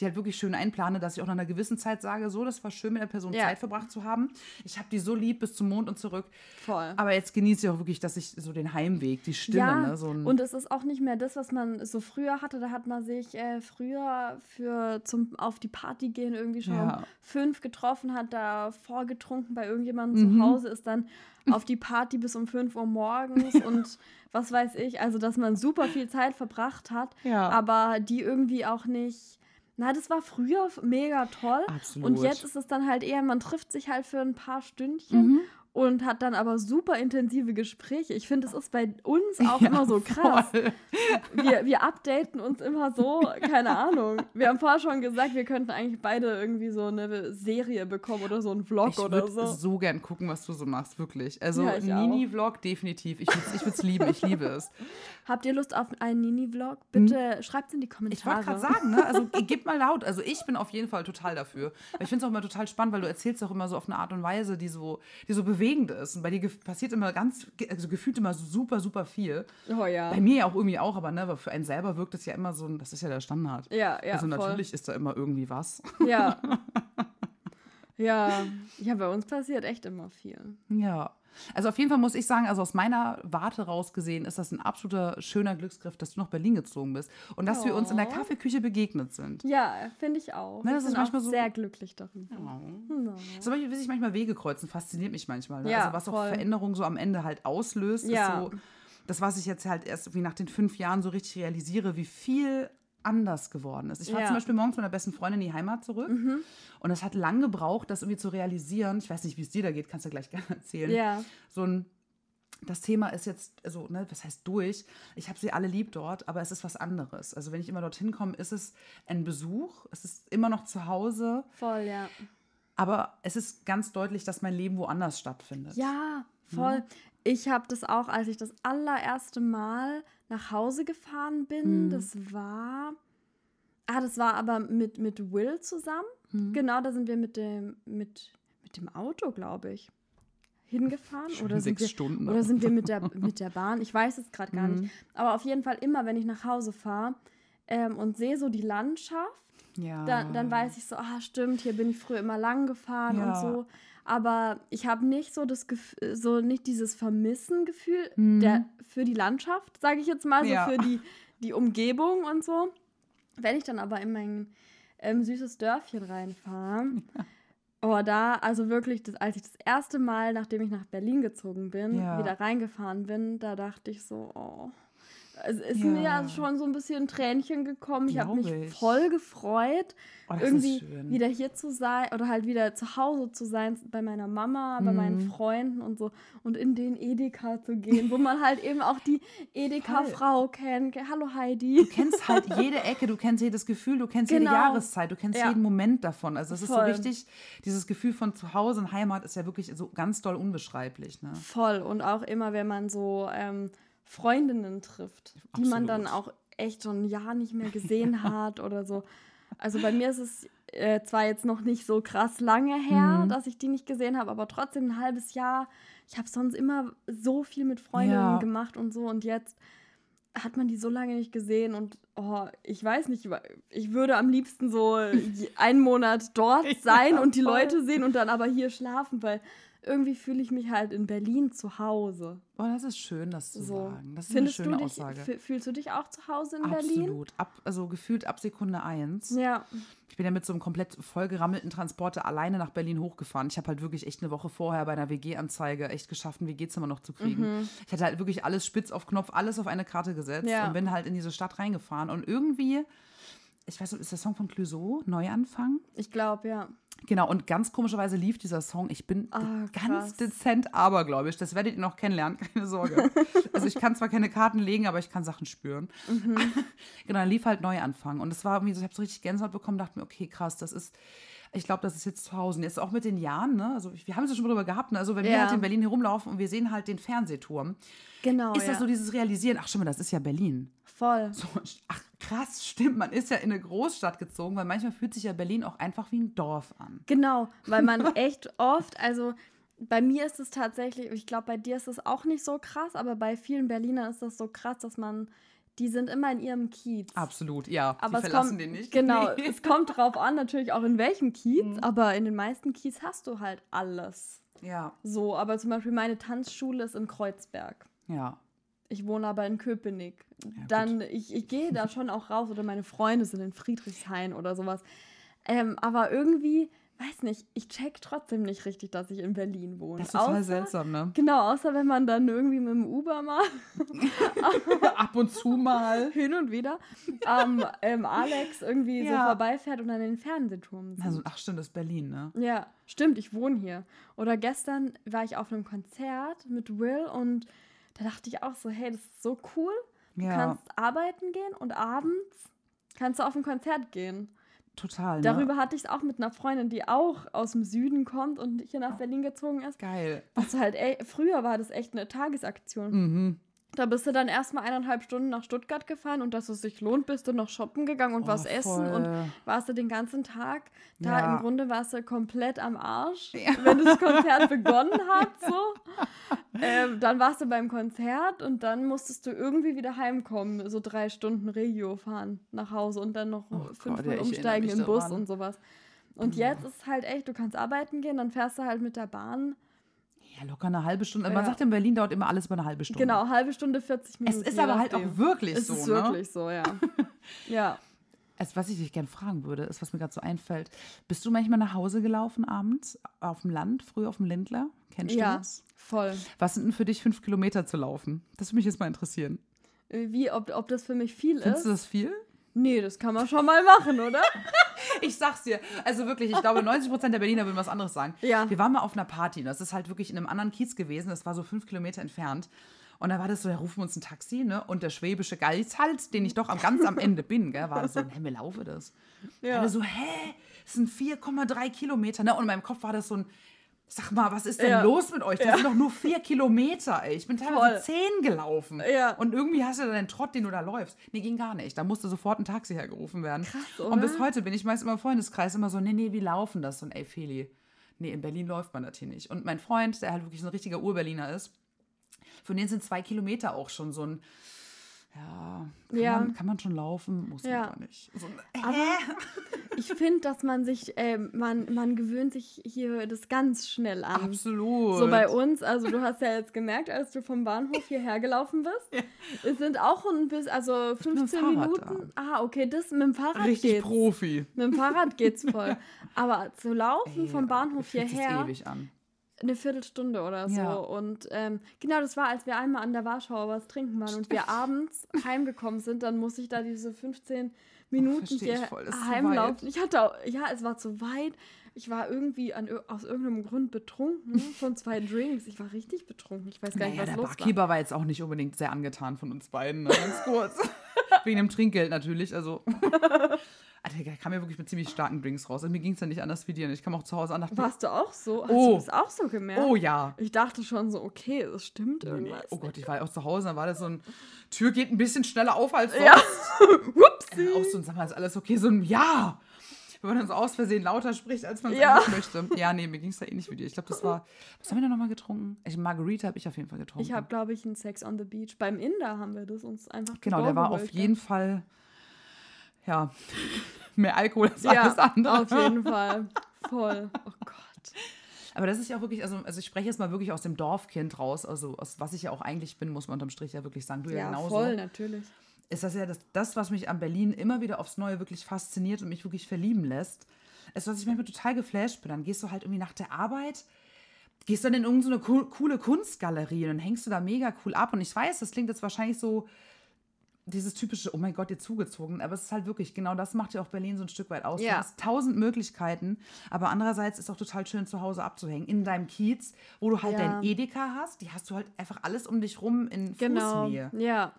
die halt wirklich schön einplane, dass ich auch nach einer gewissen Zeit sage, so, das war schön mit der Person Ja. Zeit verbracht zu haben. Ich habe die so lieb bis zum Mond und zurück. Voll. Aber jetzt genieße ich auch wirklich, dass ich so den Heimweg, die Stille, ja, ne, so und es ist auch nicht mehr das, was man so früher hatte. Da hat man sich äh, früher für zum auf die Party gehen irgendwie schon Ja. um fünf getroffen, hat da vorgetrunken bei irgendjemandem zu Hause, ist dann auf die Party bis um 5 Uhr morgens und was weiß ich. Also, dass man super viel Zeit verbracht hat, Ja. aber die irgendwie auch nicht. Na, das war früher mega toll. Absolut. Und jetzt ist es dann halt eher, man trifft sich halt für ein paar Stündchen und hat dann aber super intensive Gespräche. Ich finde, es ist bei uns auch Ja, immer so krass. voll. Wir, wir updaten uns immer so, keine Ahnung. Wir haben vorher schon gesagt, wir könnten eigentlich beide irgendwie so eine Serie bekommen oder so einen Vlog Ich oder würde so. so. gern gucken, was du so machst, wirklich. Also Ja, ich. Nini-Vlog definitiv. Ich würde es ich lieben, ich liebe es. Habt ihr Lust auf einen Nini-Vlog? Bitte schreibt es in die Hm? Ich Kommentare. wollte gerade sagen, ne? also g- gib mal laut. Also ich bin auf jeden Fall total dafür. Ich finde es auch immer total spannend, weil du erzählst auch immer so auf eine Art und Weise, die so, die so bewegend ist. Und bei dir passiert immer ganz, also gefühlt immer super, super viel. Oh ja. Bei mir ja auch irgendwie auch, aber ne, aber für einen selber wirkt es ja immer so, ein- das ist ja der Standard. Ja, ja. also voll. natürlich ist da immer irgendwie was. Ja. ja. Ja, bei uns passiert echt immer viel. Ja. Also auf jeden Fall muss ich sagen, also aus meiner Warte raus gesehen, ist das ein absoluter schöner Glücksgriff, dass du nach Berlin gezogen bist und dass wir uns in der Oh. Kaffeeküche begegnet sind. Ja, finde ich auch. Ne, das ich ist bin manchmal auch so- sehr glücklich darüber. Oh. No. So wie sich manchmal Wege kreuzen, fasziniert mich manchmal. Ne? Ja, also was auch voll. Veränderung so am Ende halt auslöst, Ja. ist so, das, was ich jetzt halt erst irgendwie nach den fünf Jahren so richtig realisiere, wie viel anders geworden ist. Ich fahre Ja. Mhm. zum Beispiel morgens mit meiner besten Freundin in die Heimat zurück und es hat lang gebraucht, das irgendwie zu realisieren. Ich weiß nicht, wie es dir da geht, kannst du gleich gerne erzählen. Ja. So ein das Thema ist jetzt, also, ne, was heißt durch? Ich habe sie alle lieb dort, aber es ist was anderes. Also, wenn ich immer dorthin komme, ist es ein Besuch, es ist immer noch zu Hause, Voll, ja. Aber es ist ganz deutlich, dass mein Leben woanders stattfindet. Ja, voll. Ich habe das auch, als ich das allererste Mal nach Hause gefahren bin. Mhm. Das war. Ah, das war aber mit, mit Will zusammen. Mhm. Genau, da sind wir mit dem, mit, mit dem Auto, glaube ich, hingefahren. Schon Oder sind, sechs wir, Stunden. oder sind wir mit der, mit der Bahn? Ich weiß es gerade gar Mhm. nicht. Aber auf jeden Fall immer, wenn ich nach Hause fahre ähm, und sehe so die Landschaft, Ja. dann, dann weiß ich so, ah, stimmt, hier bin ich früher immer lang gefahren Ja. und so. Aber ich habe nicht so das Gefühl, so nicht dieses Vermissen-Gefühl der, für die Landschaft, sage ich jetzt mal, so Mhm. Ja. für die, die Umgebung und so. Wenn ich dann aber in mein ähm, süßes Dörfchen reinfahre, oh, da, also wirklich, das, als ich das erste Mal, nachdem ich nach Berlin gezogen bin, Ja. wieder reingefahren bin, da dachte ich so, oh. Es ist mir Ja. ja schon so ein bisschen Tränchen gekommen. Ich habe mich ich. voll gefreut Oh, irgendwie wieder hier zu sein oder halt wieder zu Hause zu sein bei meiner Mama, bei meinen Mhm. Freunden und so und in den Edeka zu gehen, wo man halt eben auch die Edeka-Frau kennt. Hallo Heidi. Du kennst halt jede Ecke, du kennst jedes Gefühl, du kennst Genau. jede Jahreszeit, du kennst Ja. jeden Moment davon. Also es ist so richtig, dieses Gefühl von zu Hause und Heimat ist ja wirklich so ganz doll unbeschreiblich. Ne? Voll und auch immer, wenn man so ähm, Freundinnen trifft, die man dann Absolut. auch echt schon ein Jahr nicht mehr gesehen hat oder so. Also bei mir ist es äh, zwar jetzt noch nicht so krass lange her, Mhm. dass ich die nicht gesehen habe, aber trotzdem ein halbes Jahr. Ich habe sonst immer so viel mit Freundinnen Ja. gemacht und so und jetzt hat man die so lange nicht gesehen und oh, ich weiß nicht, ich würde am liebsten so einen Monat dort sein und die. Leute sehen und dann aber hier schlafen, weil irgendwie fühle ich mich halt in Berlin zu Hause. Oh, das ist schön, das zu So. sagen. Das ist Findest eine schöne du dich, Aussage. fü- fühlst du dich auch zu Hause in Berlin? Absolut. Ab, also gefühlt ab Sekunde eins. Ja, Ich bin ja mit so einem komplett vollgerammelten Transporter alleine nach Berlin hochgefahren. Ich habe halt wirklich echt eine Woche vorher bei einer WG-Anzeige echt geschafft, ein WG-Zimmer noch zu kriegen. Ich hatte halt wirklich alles spitz auf Knopf, alles auf eine Karte gesetzt Ja. und bin halt in diese Stadt reingefahren. Und irgendwie, ich weiß nicht, ist der Song von Clouseau, Neuanfang? ich glaube, ja. Genau, und ganz komischerweise lief dieser Song. Ich bin Ah, ganz dezent abergläubisch. Das werdet ihr noch kennenlernen, keine Sorge. also ich kann zwar keine Karten legen, aber ich kann Sachen spüren. Mhm. genau, dann lief halt Neuanfang. Und es war irgendwie so, ich habe so richtig Gänsehaut bekommen, dachte mir, okay, krass, das ist, ich glaube, das ist jetzt zu Hause. Jetzt auch mit den Jahren, ne? Also wir haben es ja schon drüber gehabt, ne? Also wenn wir Ja. halt in Berlin herumlaufen und wir sehen halt den Fernsehturm, Genau, ist ja. das so dieses Realisieren, ach schon mal, das ist ja Berlin. Voll. So, ach krass, stimmt. Man ist ja in eine Großstadt gezogen, weil manchmal fühlt sich ja Berlin auch einfach wie ein Dorf an. Genau, weil man echt oft, also bei mir ist es tatsächlich, ich glaube, bei dir ist es auch nicht so krass, aber bei vielen Berlinern ist das so krass, dass man, die sind immer in ihrem Kiez. Absolut, ja. Aber die es verlassen kommt, den nicht. Genau, Nee. es kommt drauf an, natürlich auch in welchem Kiez, Mhm. aber in den meisten Kiez hast du halt alles. Ja, So, aber zum Beispiel meine Tanzschule ist in Kreuzberg. ja. Ich wohne aber in Köpenick. gut. Dann, ich, ich gehe da schon auch raus oder meine Freunde sind in Friedrichshain oder sowas. Ähm, aber irgendwie, weiß nicht, ich check trotzdem nicht richtig, dass ich in Berlin wohne. Das ist total Außer- seltsam, ne? Genau, außer wenn man dann irgendwie mit dem Uber mal Ab und zu mal. hin und wieder am ähm, Alex irgendwie so Ja. vorbeifährt und an den Fernsehturm sieht. Also, ach stimmt, das ist Berlin, ne? Ja, stimmt, ich wohne hier. Oder gestern war ich auf einem Konzert mit Will und da dachte ich auch so, hey, das ist so cool. Du Ja, kannst arbeiten gehen und abends kannst du auf ein Konzert gehen. total. Ne? Darüber hatte ich es auch mit einer Freundin, die auch aus dem Süden kommt und hier nach Berlin gezogen ist. Geil. Was halt, ey, früher war das echt eine Tagesaktion. Mhm. Da bist du dann erstmal eineinhalb Stunden nach Stuttgart gefahren und dass es sich lohnt, bist du noch shoppen gegangen und Oh, was essen und voll. warst du den ganzen Tag da Ja. im Grunde warst du komplett am Arsch, Ja. wenn das Konzert begonnen hat so. Ähm, dann warst du beim Konzert und dann musstest du irgendwie wieder heimkommen, so drei Stunden Regio fahren nach Hause und dann noch Oh fünfmal ja, umsteigen im Bus daran. und sowas. Und jetzt ist halt echt, du kannst arbeiten gehen, dann fährst du halt mit der Bahn. Ja, locker eine halbe Stunde. Man Ja. sagt in Berlin dauert immer alles über eine halbe Stunde. Genau, halbe Stunde, 40 Es Minuten. ist je aber halt auch wirklich Es so, ist ne? wirklich so, ja. ja. Also, was ich dich gerne fragen würde, ist, was mir gerade so einfällt. Bist du manchmal nach Hause gelaufen abends auf dem Land, früh auf dem Ländler? Kennst du Ja, das? voll. Was sind denn für dich fünf Kilometer zu laufen? Das würde mich jetzt mal interessieren. Äh, Wie, ob, ob das für mich viel Findest ist? du das viel? Nee, das kann man schon mal machen, oder? Ich sag's dir. Also wirklich, ich glaube, 90 Prozent der Berliner würden was anderes sagen. Ja. Wir waren mal auf einer Party. und Das ist halt wirklich in einem anderen Kiez gewesen. Das war so fünf Kilometer entfernt. Und da war das so, da rufen wir uns ein Taxi, ne? Und der schwäbische Geizhals, den ich doch am, ganz am Ende bin, gell, war das so, hä, mir laufe das. Ja. Alle so, hä, das sind 4,3 Kilometer, ne? Und in meinem Kopf war das so ein, sag mal, was ist denn Ja. los mit euch? Das sind doch nur vier Kilometer, ey. Ich bin teilweise Voll. zehn gelaufen. Ja. Und irgendwie hast du dann den Trott, den du da läufst. Nee, ging gar nicht. Da musste sofort ein Taxi hergerufen werden. Krass, Und bis oder? heute bin ich meist immer im Freundeskreis immer so, nee, nee, wir laufen das. Und ey, Feli, nee, in Berlin läuft man das hier nicht. Und mein Freund, der halt wirklich so ein richtiger Urberliner ist, für den sind zwei Kilometer auch schon so ein, ja, kann, Ja. Man, kann man schon laufen, muss Ja. man aber nicht. So, hä? ich finde, dass man sich, ähm, man, man gewöhnt sich hier das ganz schnell an. Absolut. So bei uns, also du hast ja jetzt gemerkt, als du vom Bahnhof hierher gelaufen bist, es sind auch ein bisschen, also bin mit dem 15 Fahrrad Minuten. Ah, okay, das mit dem Fahrrad Richtig geht's. Profi. Mit dem Fahrrad geht's voll. Aber zu laufen Ey, vom Bahnhof hierher, ewig an. Eine Viertelstunde oder so. Ja. Und ähm, genau, das war, als wir einmal an der Warschauer was trinken waren und wir abends heimgekommen sind, dann muss ich da diese 15 Minuten ich hier heimlaufen. Ich hatte auch, ja, es war zu weit. Ich war irgendwie an, aus irgendeinem Grund betrunken von zwei Drinks. Ich war richtig betrunken. Ich weiß gar Naja, nicht, der was los war. Barkeeper war jetzt auch nicht unbedingt sehr angetan von uns beiden, ne? ganz kurz. Wegen dem Trinkgeld natürlich, also. Der kam ja wirklich mit ziemlich starken Drinks raus. Und mir ging es ja nicht anders wie dir. Und ich kam auch zu Hause an dachte, Warst du auch so? Hast Oh. du das auch so gemerkt? oh ja. Ich dachte schon so, okay, es stimmt Nee, irgendwas. Oh Gott, ich war ja auch zu Hause, dann war das so ein, Tür geht ein bisschen schneller auf als sonst. Ja. Upsi. Äh, Auch so ein, sag mal, ist alles okay? So ein Ja. Wenn man dann so aus Versehen lauter spricht, als man es Ja. eigentlich möchte. Ja, nee, mir ging es da ähnlich wie dir. Ich glaube, das war, was haben wir da nochmal getrunken? Ich, Margarita habe ich auf jeden Fall getrunken. Ich habe, glaube ich, einen Sex on the Beach. Beim Inder haben wir das uns einfach Genau, der war auf jeden Fall, ja, mehr Alkohol als ja. alles andere. Auf jeden Fall. Voll. Oh Gott. Aber das ist ja auch wirklich, also, also ich spreche jetzt mal wirklich aus dem Dorfkind raus, also aus was ich ja auch eigentlich bin, muss man unterm Strich ja wirklich sagen. Du ja, Ja, genauso. voll, natürlich. Ist das ja das, das, was mich an Berlin immer wieder aufs Neue wirklich fasziniert und mich wirklich verlieben lässt. Ist, was ich manchmal total geflasht bin. Dann gehst du halt irgendwie nach der Arbeit, gehst dann in irgendeine co coole Kunstgalerie und dann hängst du da mega cool ab. Und ich weiß, das klingt jetzt wahrscheinlich so dieses typische, oh mein Gott, ihr zugezogen. Aber es ist halt wirklich, genau das macht ja auch Berlin so ein Stück weit aus. Ja. Du hast tausend Möglichkeiten, aber andererseits ist auch total schön, zu Hause abzuhängen. In deinem Kiez, wo du halt Ja. dein Edeka hast, die hast du halt einfach alles um dich rum in Genau. Fußnähe. Ja.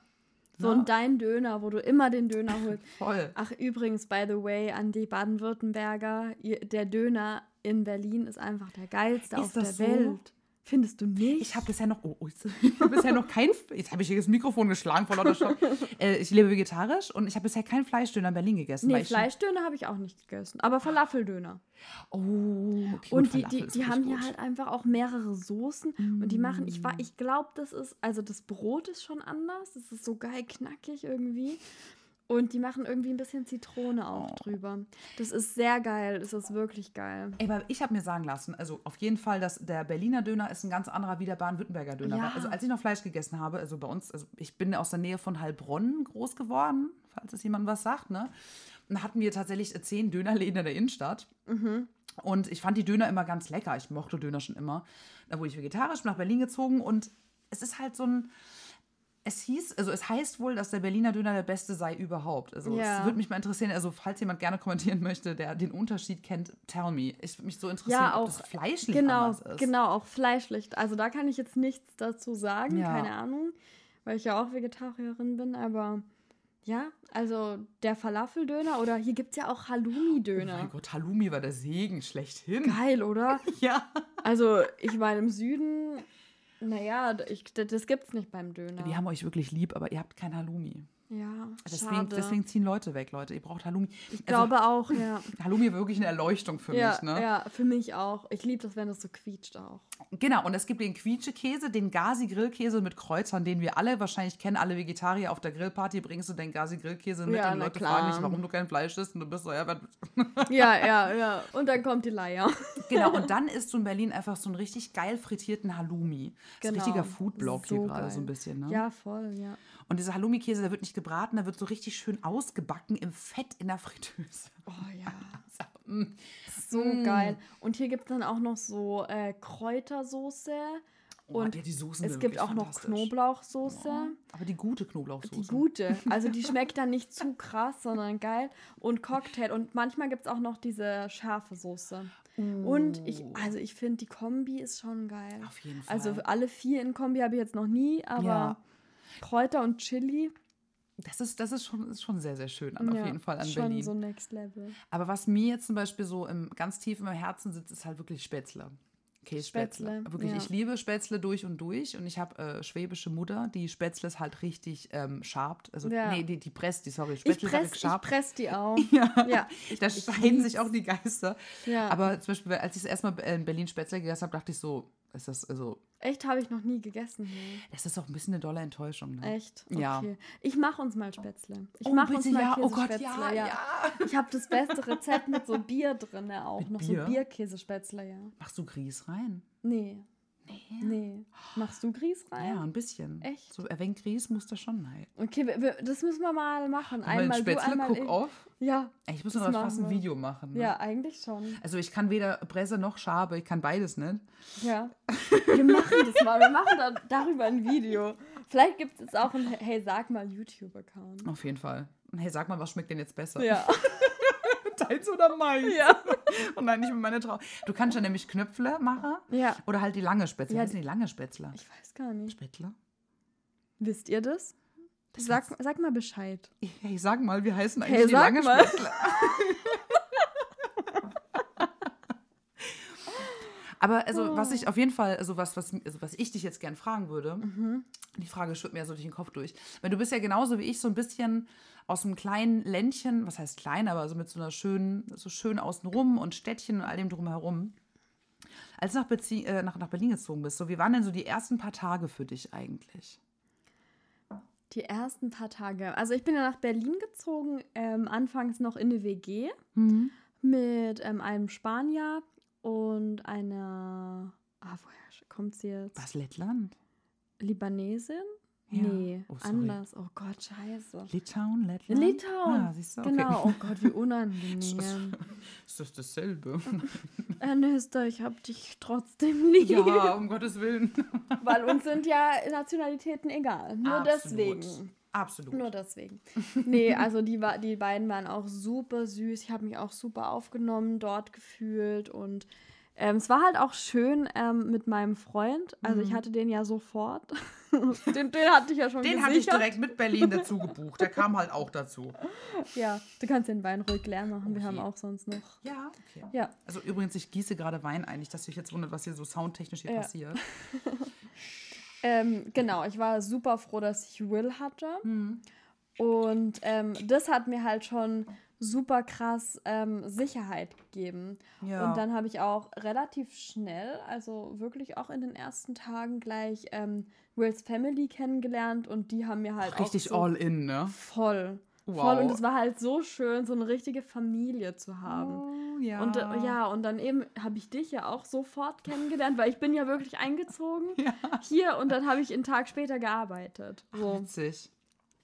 So Ja. ein Dein Döner, wo du immer den Döner holst. Voll. Ach, übrigens, by the way, an die Baden-Württemberger, der Döner in Berlin ist einfach der geilste Ist auf der so? Welt. Findest du nicht? Ich habe bisher noch, oh, oh, ich hab bisher noch kein, jetzt habe ich hier das Mikrofon geschlagen vor lauter Stopp. äh, ich lebe vegetarisch und ich habe bisher keinen Fleischdöner in Berlin gegessen. Nee, Fleischdöner habe ich auch nicht gegessen. Aber Falafeldöner. Oh, okay, Und die, die, die haben hier gut. halt einfach auch mehrere Soßen. Und die machen, ich, Mm. war- ich glaube, das ist, also das Brot ist schon anders. Das ist so geil knackig irgendwie. Und die machen irgendwie ein bisschen Zitrone auch Oh. drüber. Das ist sehr geil. Das ist wirklich geil. Ey, aber ich habe mir sagen lassen, also auf jeden Fall, dass der Berliner Döner ist ein ganz anderer wie der Baden-Württemberger Döner. Ja. war. Also als ich noch Fleisch gegessen habe, also bei uns, also ich bin aus der Nähe von Heilbronn groß geworden, falls es jemand was sagt, ne? Und da hatten wir tatsächlich äh, zehn Dönerläden in der Innenstadt. Und ich fand die Döner immer ganz lecker. Ich mochte Döner schon immer. Da wurde ich vegetarisch, bin nach Berlin gezogen und es ist halt so ein. Es hieß, also es heißt wohl, dass der Berliner Döner der beste sei überhaupt. Also Ja. es würde mich mal interessieren, also falls jemand gerne kommentieren möchte, der den Unterschied kennt, tell me. Ich würde mich so interessieren, Ja, ob auch das fleischlich genau, anders ist. genau, auch fleischlich. Also da kann ich jetzt nichts dazu sagen, Ja. keine Ahnung, weil ich ja auch Vegetarierin bin, aber ja, also der Falafeldöner oder hier gibt es ja auch Oh Halloumi-Döner. mein Gott, Halloumi war der Segen schlechthin. Geil, oder? Ja. Also ich meine, im Süden, naja, ich, das, gibt's nicht beim Döner. Die haben euch wirklich lieb, aber ihr habt kein Halloumi. Ja, Deswegen, schade. deswegen ziehen Leute weg, Leute. Ihr braucht Halloumi. ich glaube auch, ja. Halloumi war wirklich eine Erleuchtung für ja, mich, ne? ja, für mich auch. Ich liebe das, wenn das so quietscht auch. Genau, und es gibt den Quietschekäse, den Gazi-Grillkäse mit Kreuzern, den wir alle wahrscheinlich kennen, alle Vegetarier auf der Grillparty bringst du den Gazi-Grillkäse mit Ja, und Leute klar. fragen dich, warum du kein Fleisch isst und du bist so, ja, Ja, ja, ja. Und dann kommt die Leier. Genau, und dann isst du in Berlin einfach so einen richtig geil frittierten Halloumi. Das ist ein Genau. richtiger Foodblog hier So gerade so ein bisschen, ne? Ja, voll, ja. Und dieser Halloumi-Käse, der wird nicht gebraten, der wird so richtig schön ausgebacken im Fett in der Fritteuse. Oh ja. Mm. So geil. Und hier gibt es dann auch noch so äh, Kräutersoße. Oh, Und ja, die Soßen es gibt auch noch. Knoblauchsoße. Aber die gute Knoblauchsoße. Die gute. Also die schmeckt dann nicht zu krass, sondern geil. Und Cocktail. Und manchmal gibt es auch noch diese scharfe Soße. Und ich, also ich finde, die Kombi ist schon geil. Oh. Auf jeden Fall. Also alle vier in Kombi habe ich jetzt noch nie, aber Ja. Kräuter und Chili. Das ist, das ist, schon, ist schon sehr, sehr schön an, auf ja, jeden Fall an schon Berlin. so next level. Aber was mir jetzt zum Beispiel so im, ganz tief im Herzen sitzt, ist halt wirklich Spätzle. Kässpätzle. Spätzle, Wirklich, ja. ich liebe Spätzle durch und durch. Und ich habe äh, schwäbische Mutter, die Spätzles halt richtig ähm, schabt. Also, Ja. nee, die, die presst die, sorry. Ich Spätzle sag press, ich press die auch. Ja, Ja, da ich scheiden sich auch die Geister. Ja. Aber zum Beispiel, als ich das erstmal in Berlin Spätzle gegessen habe, dachte ich so, ist das, also, Echt habe ich noch nie gegessen hier. das ist auch ein bisschen eine dolle Enttäuschung. Ne? Echt? Okay. Ja. Ich mache uns mal Spätzle. Ich Oh, mache uns mal ja. Oh Gott, Käsespätzle. ja, ja. Ich habe das beste Rezept mit so Bier drin auch. Mit noch Bier? so Bierkäsespätzle, ja. Machst du Grieß rein? Nee. Nee. Machst du Grieß rein? Ja, ein bisschen. Echt? So wenig Grieß muss da schon rein. Okay, wir, wir, das müssen wir mal machen. Einmal du, Spätzle, einmal guck ich. auf. Ja, Ich muss noch fast ein. Video machen. Ne? ja, eigentlich schon. Also ich kann weder Presse noch Schabe, ich kann beides nicht. Ja. Wir machen das mal. Wir machen da, darüber ein Video. Vielleicht gibt es jetzt auch einen Hey, sag mal YouTube-Account. Auf jeden Fall. Und hey, sag mal, was schmeckt denn jetzt besser? Ja. Deins oder meins? Ja. Und nein, nicht mit meiner Trau. Du kannst ja nämlich Knöpfle machen. Ja. Oder halt die lange Spätzle. Ja, Was sind die lange Spätzle? Ich weiß gar nicht. Spätzle? Wisst ihr das? Sag, sag mal Bescheid. Hey, sag mal, wie heißen eigentlich Hey, die lange mal. Spätzle? Aber also, was Oh. ich auf jeden Fall, also was, was, also was ich dich jetzt gern fragen würde, Mhm. die Frage schwirrt mir ja so durch den Kopf durch. Weil du bist ja genauso wie ich so ein bisschen aus einem kleinen Ländchen, was heißt klein, aber so mit so einer schönen, so schön außenrum und Städtchen und all dem drumherum. Als du nach, Bezie äh, nach, nach Berlin gezogen bist, so, wie waren denn so die ersten paar Tage für dich eigentlich? Die ersten paar Tage. Also ich bin ja nach Berlin gezogen, ähm, anfangs noch in eine WG mit ähm, einem Spanier und einer, ah, woher kommt sie jetzt? Was, Lettland? Libanesin? Ja. Nee, Oh, anders. Oh Gott, scheiße. Litauen, Lettland? Litauen. Ah, siehst du, okay. Genau, oh Gott, wie unangenehm. Ist das dasselbe? Ernesta, ich hab dich trotzdem lieb. ja, um Gottes Willen. Weil uns sind ja Nationalitäten egal. Nur Absolut. deswegen. Absolut. Nur deswegen. Nee, also die, die beiden waren auch super süß. Ich habe mich auch super aufgenommen dort gefühlt und Ähm, es war halt auch schön ähm, mit meinem Freund. Also ich hatte den ja sofort. den, den hatte ich ja schon Den hatte ich gesichert. direkt mit Berlin dazu gebucht. Der kam halt auch dazu. Ja, du kannst den Wein ruhig leer machen. Wir Okay. haben auch sonst noch. Ja, okay. Ja, Also übrigens, ich gieße gerade Wein ein. Nicht, dass sich jetzt wundert, was hier so soundtechnisch hier Ja. passiert. ähm, genau. Ich war super froh, dass ich Will hatte. Mhm. Und ähm, das hat mir halt schon super krass ähm, Sicherheit gegeben. Ja. Und dann habe ich auch relativ schnell, also wirklich auch in den ersten Tagen gleich ähm, Wills Family kennengelernt und die haben mir halt Richtig auch so all in, ne? voll. Wow. Voll. Und es war halt so schön, so eine richtige Familie zu haben. Oh, ja. Und äh, ja, und dann eben habe ich dich ja auch sofort kennengelernt, weil ich bin ja wirklich eingezogen hier und dann habe ich einen Tag später gearbeitet. So. Witzig.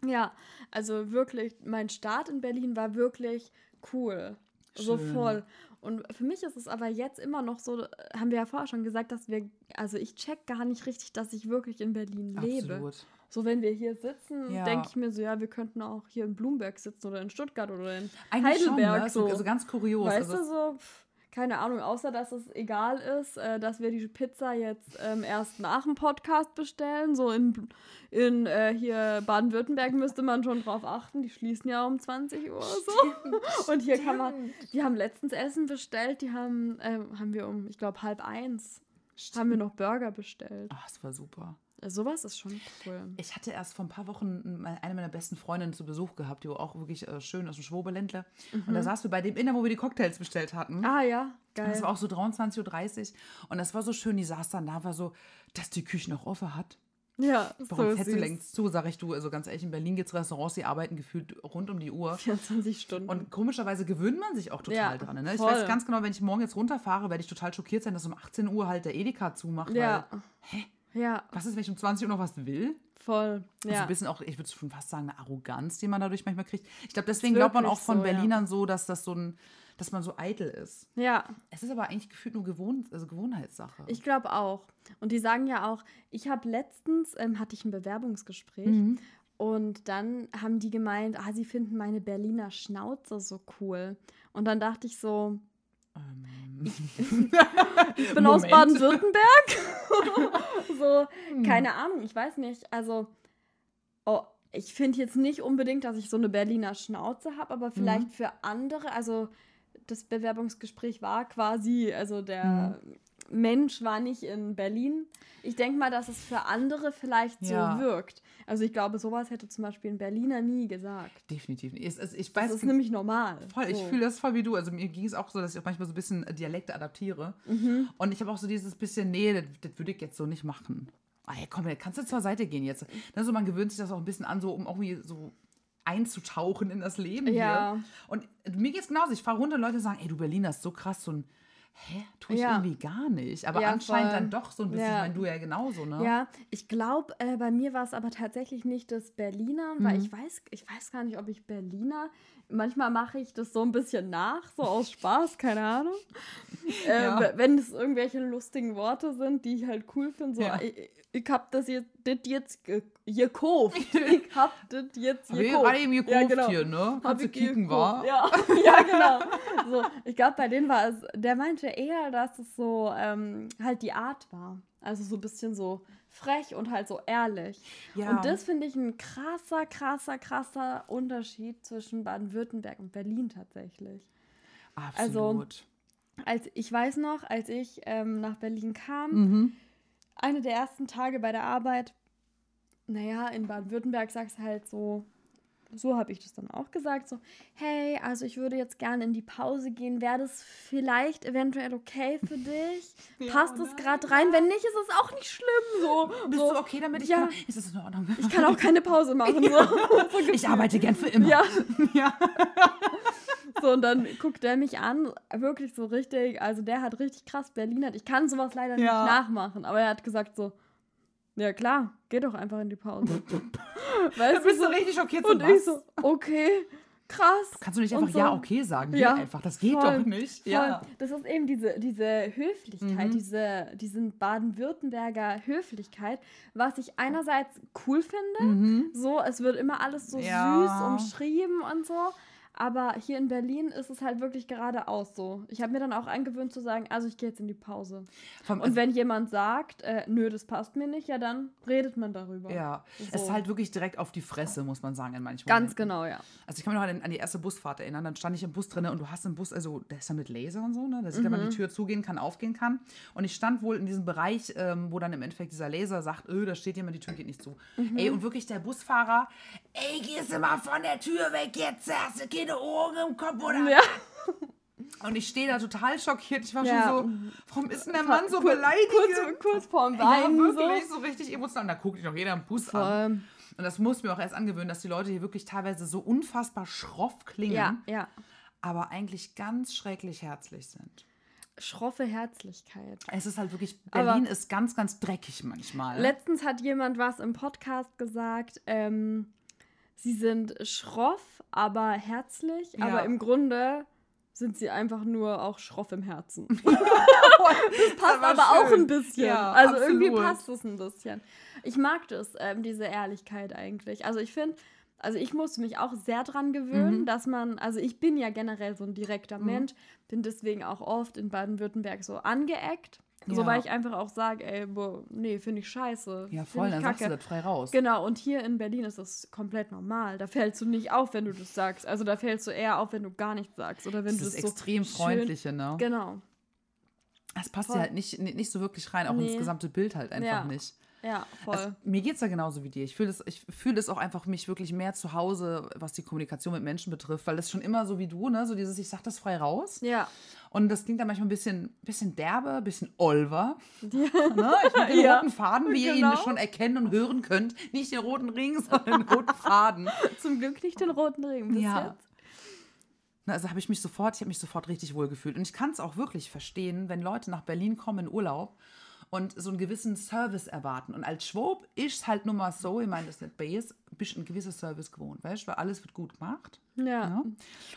Ja, also wirklich, mein Start in Berlin war wirklich cool. So Schön. voll. Und für mich ist es aber jetzt immer noch so, haben wir ja vorher schon gesagt, dass wir, also ich check gar nicht richtig, dass ich wirklich in Berlin lebe. Absolut. So, wenn wir hier sitzen, Ja. denke ich mir so, ja, wir könnten auch hier in Bloomberg sitzen oder in Stuttgart oder in Eigentlich schon, Heidelberg. ne? so. so. Also ganz kurios. Weißt also, du, so, pf, keine Ahnung, außer dass es egal ist, äh, dass wir die Pizza jetzt ähm, erst nach dem Podcast bestellen. So in, in äh, hier Baden-Württemberg müsste man schon drauf achten, die schließen ja um 20 Uhr so. Und hier kann man, die haben letztens Essen bestellt, die haben, ähm, haben wir um, ich glaube, halb eins, haben wir noch Burger bestellt. Ach, das war super. Sowas ist schon cool. Ich hatte erst vor ein paar Wochen eine meiner besten Freundinnen zu Besuch gehabt, die war auch wirklich äh, schön aus dem Schwobeländler. Und da saßen wir bei dem Inner, wo wir die Cocktails bestellt hatten. Mhm. Ah ja, Und geil. Das war auch so 23.30 Uhr. Und das war so schön, die saß dann da, war so, dass die Küche noch offen hat. ja, Warum so fährst du längst zu, sag ich du. Also ganz ehrlich, in Berlin gibt es Restaurants, die arbeiten gefühlt rund um die Uhr. 24 Stunden. Und komischerweise gewöhnt man sich auch total Ja, dran. Ne? Ich voll. weiß ganz genau, wenn ich morgen jetzt runterfahre, werde ich total schockiert sein, dass um 18 Uhr halt der Edeka zumacht. ja. Weil, hä? Ja, Was ist, wenn ich um 20 Uhr noch was will? voll. Also Ja. ein bisschen auch, ich würde schon fast sagen, eine Arroganz, die man dadurch manchmal kriegt. Ich glaube, deswegen glaubt man auch von so, ja. Berlinern so, dass das so ein, dass man so eitel ist. ja, Es ist aber eigentlich gefühlt nur Gewohn also Gewohnheitssache. Ich glaube auch. Und die sagen ja auch, ich habe letztens, ähm, hatte ich ein Bewerbungsgespräch Mhm. und dann haben die gemeint, ah, sie finden meine Berliner Schnauze so cool. Und dann dachte ich so, ich bin aus Moment. Baden-Württemberg. so, keine Ahnung, ich weiß nicht. Also, oh, ich finde jetzt nicht unbedingt, dass ich so eine Berliner Schnauze habe, aber vielleicht für andere, also das Bewerbungsgespräch war quasi, also der Mensch war nicht in Berlin. Ich denke mal, dass es für andere vielleicht Ja. so wirkt. Also ich glaube, sowas hätte zum Beispiel ein Berliner nie gesagt. Definitiv. nicht. Es, es, ich Das weiß ist nämlich normal. voll, ich So. fühle das voll wie du. Also mir ging es auch so, dass ich auch manchmal so ein bisschen Dialekte adaptiere. Mhm. Und ich habe auch so dieses bisschen, nee, das, das würde ich jetzt so nicht machen. Ah, ja, komm, kannst du zur Seite gehen jetzt. Also man gewöhnt sich das auch ein bisschen an, so um irgendwie so einzutauchen in das Leben Ja. hier. Und mir geht's genauso. Ich fahre runter, Leute sagen, ey, du Berliner ist so krass, so ein Hä? Tue ich Ja. irgendwie gar nicht. Aber Ja, anscheinend voll. dann doch so ein bisschen. Ja. Ich meine, du ja genauso, ne? Ja, ich glaube, äh, bei mir war es aber tatsächlich nicht das Berliner, weil Mhm. ich weiß, ich weiß gar nicht, ob ich Berliner. Manchmal mache ich das so ein bisschen nach, so aus Spaß, keine Ahnung. Äh, Ja. w- Wenn es irgendwelche lustigen Worte sind, die ich halt cool finde, so Ja. ich, ich hab das jetzt, das jetzt ge- gekauft. ich hab das jetzt gekauft. gerade eben gekauft Ja, genau. hier, ne? Kannst du kicken, war? Ja, ja genau. So, ich glaube, bei denen war es, der meinte eher, dass es so ähm, halt die Art war. Also so ein bisschen so frech und halt so ehrlich. Ja. Und das finde ich ein krasser, krasser, krasser Unterschied zwischen Baden-Württemberg und Berlin tatsächlich. also- Absolut. Als ich weiß noch, als ich ähm, nach Berlin kam, mhm. eine der ersten Tage bei der Arbeit, naja, in Baden-Württemberg sagst du halt so, so habe ich das dann auch gesagt, so, hey, also ich würde jetzt gerne in die Pause gehen, wäre das vielleicht eventuell okay für dich? Ja, Passt es gerade rein? Wenn nicht, ist es auch nicht schlimm. So, Bist so, du okay damit? Ich ja. kann, ist das in Ordnung? Ich kann auch keine Pause machen. So, so Ich arbeite gern für immer. Ja, ja. so, und dann guckt er mich an, wirklich so richtig, also der hat richtig krass Berliner. Ich kann sowas leider nicht nachmachen, aber er hat gesagt so, ja klar, geh doch einfach in die Pause. Weißt du, bist du so, richtig schockiert und von was? ich so, okay, krass. Kannst du nicht Und einfach so. ja, okay sagen? Ja, einfach. Das geht voll, doch nicht. Voll. Ja. Das ist eben diese, diese Höflichkeit, Mhm. diese, diesen Baden-Württemberger Höflichkeit, was ich einerseits cool finde. Mhm. So, es wird immer alles so Ja. süß umschrieben und so. Aber hier in Berlin ist es halt wirklich geradeaus so. Ich habe mir dann auch angewöhnt zu sagen, also ich gehe jetzt in die Pause. Vom- Und wenn jemand sagt, äh, nö, das passt mir nicht, ja, dann redet man darüber. ja, So. es ist halt wirklich direkt auf die Fresse, muss man sagen, in manchen Ganz Momenten. genau, ja. Also ich kann mich noch an, an die erste Busfahrt erinnern. Dann stand ich im Bus drin und du hast im Bus, also der ist ja mit Laser und so, ne? Da sieht man, wann die Tür zugehen kann, aufgehen kann. Und ich stand wohl in diesem Bereich, ähm, wo dann im Endeffekt dieser Laser sagt, öh, da steht jemand, die Tür geht nicht zu. Ey, und wirklich der Busfahrer, ey, gehst du mal von der Tür weg, jetzt hast du keine Ohren im Kopf oder Ja. Und ich stehe da total schockiert. Ich war Ja. schon so, warum ist denn der Mann so beleidigend? Kurz, kurz vorm ja, Weinen. wirklich, so. so. richtig emotional. Und da guckt dich noch jeder im Bus an. Voll. Und das muss mir auch erst angewöhnen, dass die Leute hier wirklich teilweise so unfassbar schroff klingen, Ja, ja. aber eigentlich ganz schrecklich herzlich sind. Schroffe Herzlichkeit. Es ist halt wirklich, Aber- Berlin ist ganz, ganz dreckig manchmal. Letztens hat jemand was im Podcast gesagt, ähm, sie sind schroff, aber herzlich, Ja. aber im Grunde sind sie einfach nur auch schroff im Herzen. das passt aber auch ein bisschen. Ja, also absolut. irgendwie passt es ein bisschen. Ich mag das, ähm, diese Ehrlichkeit eigentlich. Also ich finde, also ich musste mich auch sehr dran gewöhnen, Mhm. dass man, also ich bin ja generell so ein direkter Mensch, bin deswegen auch oft in Baden-Württemberg so angeeckt. So Ja. weil ich einfach auch sage, ey, boah, nee, finde ich scheiße. Ja, voll, dann sagst du kacke. das frei raus. Genau, und hier in Berlin ist das komplett normal. Da fällst du nicht auf, wenn du das sagst. Also da fällst du eher auf, wenn du gar nichts sagst. Oder wenn Das du ist so extrem schön- freundliche, ne? Genau. Das passt ja halt nicht, nicht so wirklich rein, auch Nee. ins gesamte Bild halt einfach Ja. nicht. Ja, voll. Also, mir geht es ja genauso wie dir. Ich fühle es ich fühl es auch einfach mich wirklich mehr zu Hause, was die Kommunikation mit Menschen betrifft, weil das schon immer so wie du, ne, so dieses, ich sag das frei raus. ja. Und das klingt dann manchmal ein bisschen, bisschen derbe, ein bisschen olver. Ja. Ne? Ich mit den Ja, roten Faden, wie ihr genau. ihn schon erkennen und hören könnt. Nicht den roten Ring, sondern den roten Faden. Zum Glück nicht den roten Ring bis Ja. jetzt. Also habe ich mich sofort, ich habe mich sofort richtig wohl gefühlt. Und ich kann es auch wirklich verstehen, wenn Leute nach Berlin kommen in Urlaub und so einen gewissen Service erwarten. Und als Schwob ist es halt nun mal so, ich meine, das ist nicht Base, bist ein gewisser Service gewohnt, weißt du, weil alles wird gut gemacht. Ja. Ja?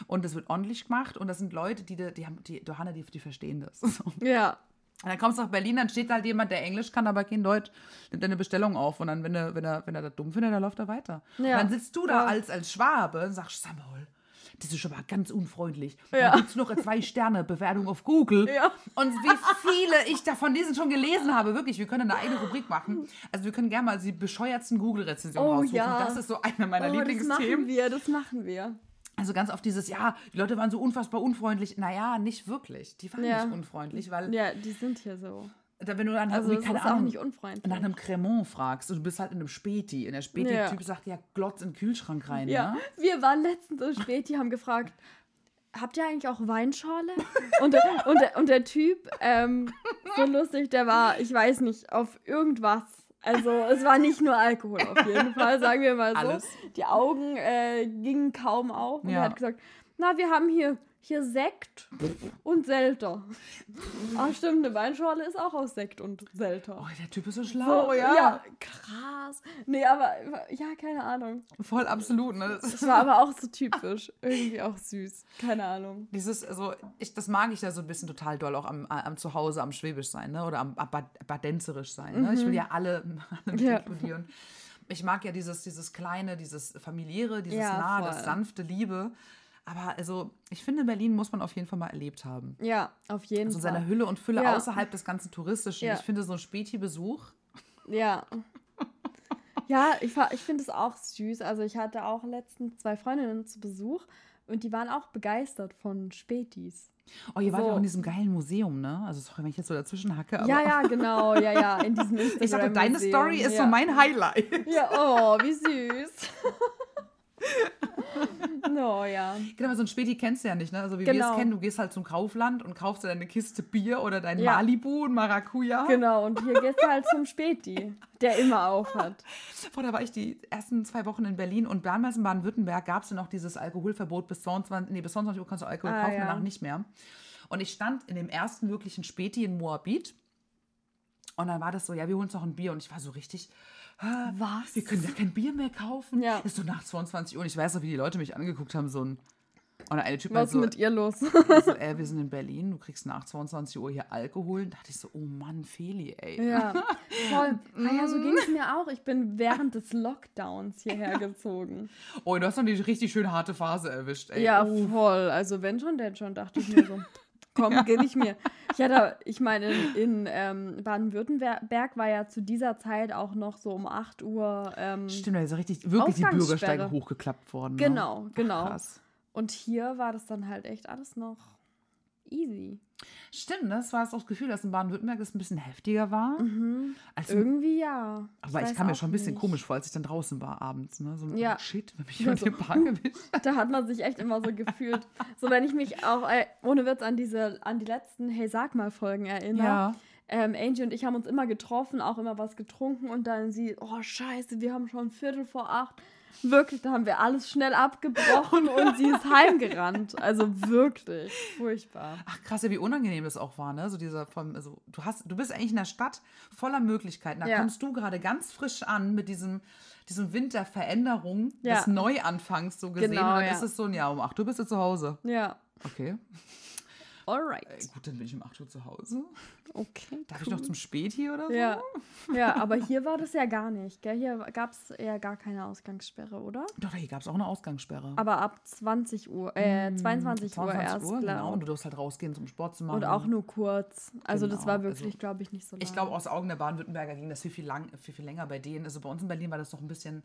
Und es wird ordentlich gemacht und das sind Leute, die, die, die haben, die, Johanna, die, die verstehen das. So. Und Ja. dann kommst du nach Berlin, dann steht da halt jemand, der Englisch kann, aber kein Deutsch, nimmt deine Bestellung auf und dann, wenn er, wenn er, wenn er das dumm findet, dann läuft er weiter. Ja. Und dann sitzt du da Ja. als, als Schwabe und sagst, Samuel, das ist aber ganz unfreundlich. Ja. Dann gibt es noch eine Zwei-Sterne-Bewertung auf Google. Ja. Und wie viele ich da von diesen schon gelesen habe, wirklich, wir können eine eigene Rubrik machen. Also wir können gerne mal die bescheuertsten Google-Rezensionen Oh, raussuchen. ja. Das ist so einer meiner Oh, das machen Lieblingsthemen. wir, das machen wir. Also ganz oft dieses, ja, die Leute waren so unfassbar unfreundlich. Naja, nicht wirklich. Die waren Ja. nicht unfreundlich, weil Ja, die sind hier so. da, wenn du dann Also irgendwie, keine Ahnung, nicht unfreundlich. nach einem Cremant fragst und du bist halt in einem Späti. Und der Späti-Typ Ja. sagt, ja, glotz in den Kühlschrank rein, Ja, ne? wir waren letztens so spät, die haben gefragt, habt ihr eigentlich auch Weinschorle? Und, der- und, und der Typ, ähm, so lustig, der war, ich weiß nicht, auf irgendwas. Also es war nicht nur Alkohol auf jeden Fall, sagen wir mal so. Alles. Die Augen äh, gingen kaum auf. Und Ja. er hat gesagt, na, wir haben hier, hier Sekt und Selter. Ach stimmt, eine Weinschorle ist auch aus Sekt und Selter. Oh, der Typ ist so schlau, So, ja. krass. Nee, aber ja, keine Ahnung. Voll absolut, ne? Das war aber auch so typisch. Irgendwie auch süß. Keine Ahnung. dieses, also, ich, das mag ich da so ein bisschen total doll, auch am, am Zuhause, am Schwäbisch sein, ne? Oder am, am Bad- Badenzerisch sein, ne? Ich will ja alle, alle mit Mhm. Ja. inkludieren. Ich mag ja dieses, dieses kleine, dieses familiäre, dieses Ja, nahe, voll. das sanfte Liebe. Aber also, ich finde, Berlin muss man auf jeden Fall mal erlebt haben. Ja, auf jeden Also Fall. seine Hülle und Fülle Ja. außerhalb des ganzen Touristischen. Ja. Ich finde, so ein Späti-Besuch, Ja. Ja, ich, ich finde es auch süß. Also ich hatte auch letztens zwei Freundinnen zu Besuch und die waren auch begeistert von Spätis. Oh, ihr wart ja So. auch in diesem geilen Museum, ne? Also sorry, wenn ich jetzt so dazwischen hacke, Ja, ja, genau. Ja, ja, in diesem Instagram. ich sage, deine Story ist ja. so mein Highlight. Ja, oh, wie süß. no, ja. Genau, so ein Späti kennst du ja nicht, ne? Also wie wir Genau. es kennen, du gehst halt zum Kaufland und kaufst dir deine Kiste Bier oder dein Ja. Malibu und Maracuja. Genau, und hier gehst du halt zum Späti, der immer auf hat. Boah, da war ich die ersten zwei Wochen in Berlin und damals in Baden-Württemberg gab es ja noch dieses Alkoholverbot bis 22, nee, bis 22 Uhr kannst du Alkohol Ah, kaufen, ja. danach nicht mehr. Und ich stand in dem ersten wirklichen Späti in Moabit und dann war das so, ja, wir holen uns noch ein Bier und ich war so richtig, Was? wir können ja kein Bier mehr kaufen. Ja. Ist so nach 22 Uhr und ich weiß noch, wie die Leute mich angeguckt haben, so ein, Und eine Typ Was ist so, mit ihr los? so, ey, wir sind in Berlin, du kriegst nach 22 Uhr hier Alkohol. Da dachte ich so, oh Mann, Feli, ey. ja, voll. Ah ja, so ging es mir auch. Ich bin während des Lockdowns hierher gezogen. Oh, du hast noch die richtig schön harte Phase erwischt, ey. Ja, oh. voll. Also wenn schon, denn schon, dachte ich mir so. Komm, gebe ich mir. Ich hatte, ich meine, in, in ähm, Baden-Württemberg war ja zu dieser Zeit auch noch so um 8 Uhr. Ähm, Stimmt, ja richtig, wirklich die. Bürgersteige hochgeklappt worden. Ne? Genau, Ach, genau. krass. Und hier war das dann halt echt alles noch easy. Stimmt, das war es auch das Gefühl, dass in Baden-Württemberg das ein bisschen heftiger war. Als Irgendwie ja. aber ich weiß kam mir schon ein bisschen nicht. komisch vor, als ich dann draußen war abends. Ne? So, Ja. oh, shit, wenn mich jemand so. im Park erwischt. Da hat man sich echt immer so gefühlt. So, wenn ich mich auch, äh, ohne Witz, an diese, an die letzten Hey, sag mal Folgen erinnere. Ja. Ähm, Angie und ich haben uns immer getroffen, auch immer was getrunken und dann sie, oh scheiße, wir haben schon Viertel vor acht. Wirklich, da haben wir alles schnell abgebrochen und sie ist heimgerannt. Also wirklich, furchtbar. Ach krass, ja, wie unangenehm das auch war, ne? So dieser vom, also du hast, du bist eigentlich in einer Stadt voller Möglichkeiten. Da Ja. kommst du gerade ganz frisch an mit diesem, diesem Wind der Veränderung, Ja. des Neuanfangs so gesehen. Genau, und dann ja. ist es so ein, ja, um 8 Uhr bist du zu Hause. Ja, Okay. Alright. Ey, gut, dann bin ich um 8 Uhr zu Hause. Okay. Darf ich noch zum Spät hier oder so? Ja. ja, aber hier war das ja gar nicht. Gell? Hier gab es ja gar keine Ausgangssperre, oder? Doch, hier gab es auch eine Ausgangssperre. Aber ab 20 Uhr, äh, 22, Uhr 22 erst, Uhr, genau. Und du darfst halt rausgehen zum Sport zu machen. Und auch nur kurz. Also das Genau, war wirklich, also glaube ich, nicht so lange. Ich glaube, aus Augen der Baden-Württemberger ging das viel, viel, lang, viel, viel länger bei denen. Also bei uns in Berlin war das noch ein bisschen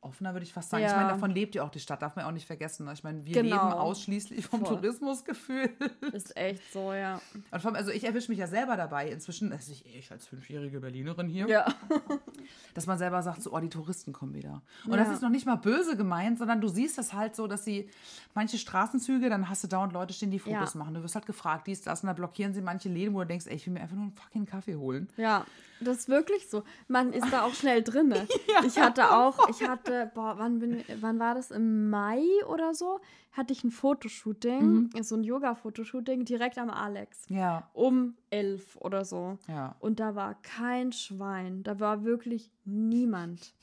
offener, würde ich fast sagen. Ich Ja. meine, davon lebt ja auch die Stadt, darf man auch nicht vergessen. ne? Ich meine, wir Genau. leben ausschließlich vom Voll. Tourismusgefühl. Ist echt so, ja. Und allem, also ich erwische mich ja selber dabei inzwischen, also ich, ich als fünfjährige Berlinerin hier, Ja. dass man selber sagt, so, oh, die Touristen kommen wieder. Und Ja. das ist noch nicht mal böse gemeint, sondern du siehst das halt so, dass sie manche Straßenzüge, dann hast du dauernd Leute stehen, die Fotos machen. Du wirst halt gefragt, dies, das, und da blockieren sie manche Läden, wo du denkst, ey, ich will mir einfach nur einen fucking Kaffee holen. Ja, das ist wirklich so. Man ist da auch schnell drin. ich hatte auch, ich hatte, boah, wann, bin, wann war das? Im Mai oder so? Hatte ich ein Fotoshooting, so ein Yoga-Fotoshooting direkt am Alex. Ja, Um elf oder so. ja. Und da war kein Schwein. Da war wirklich niemand.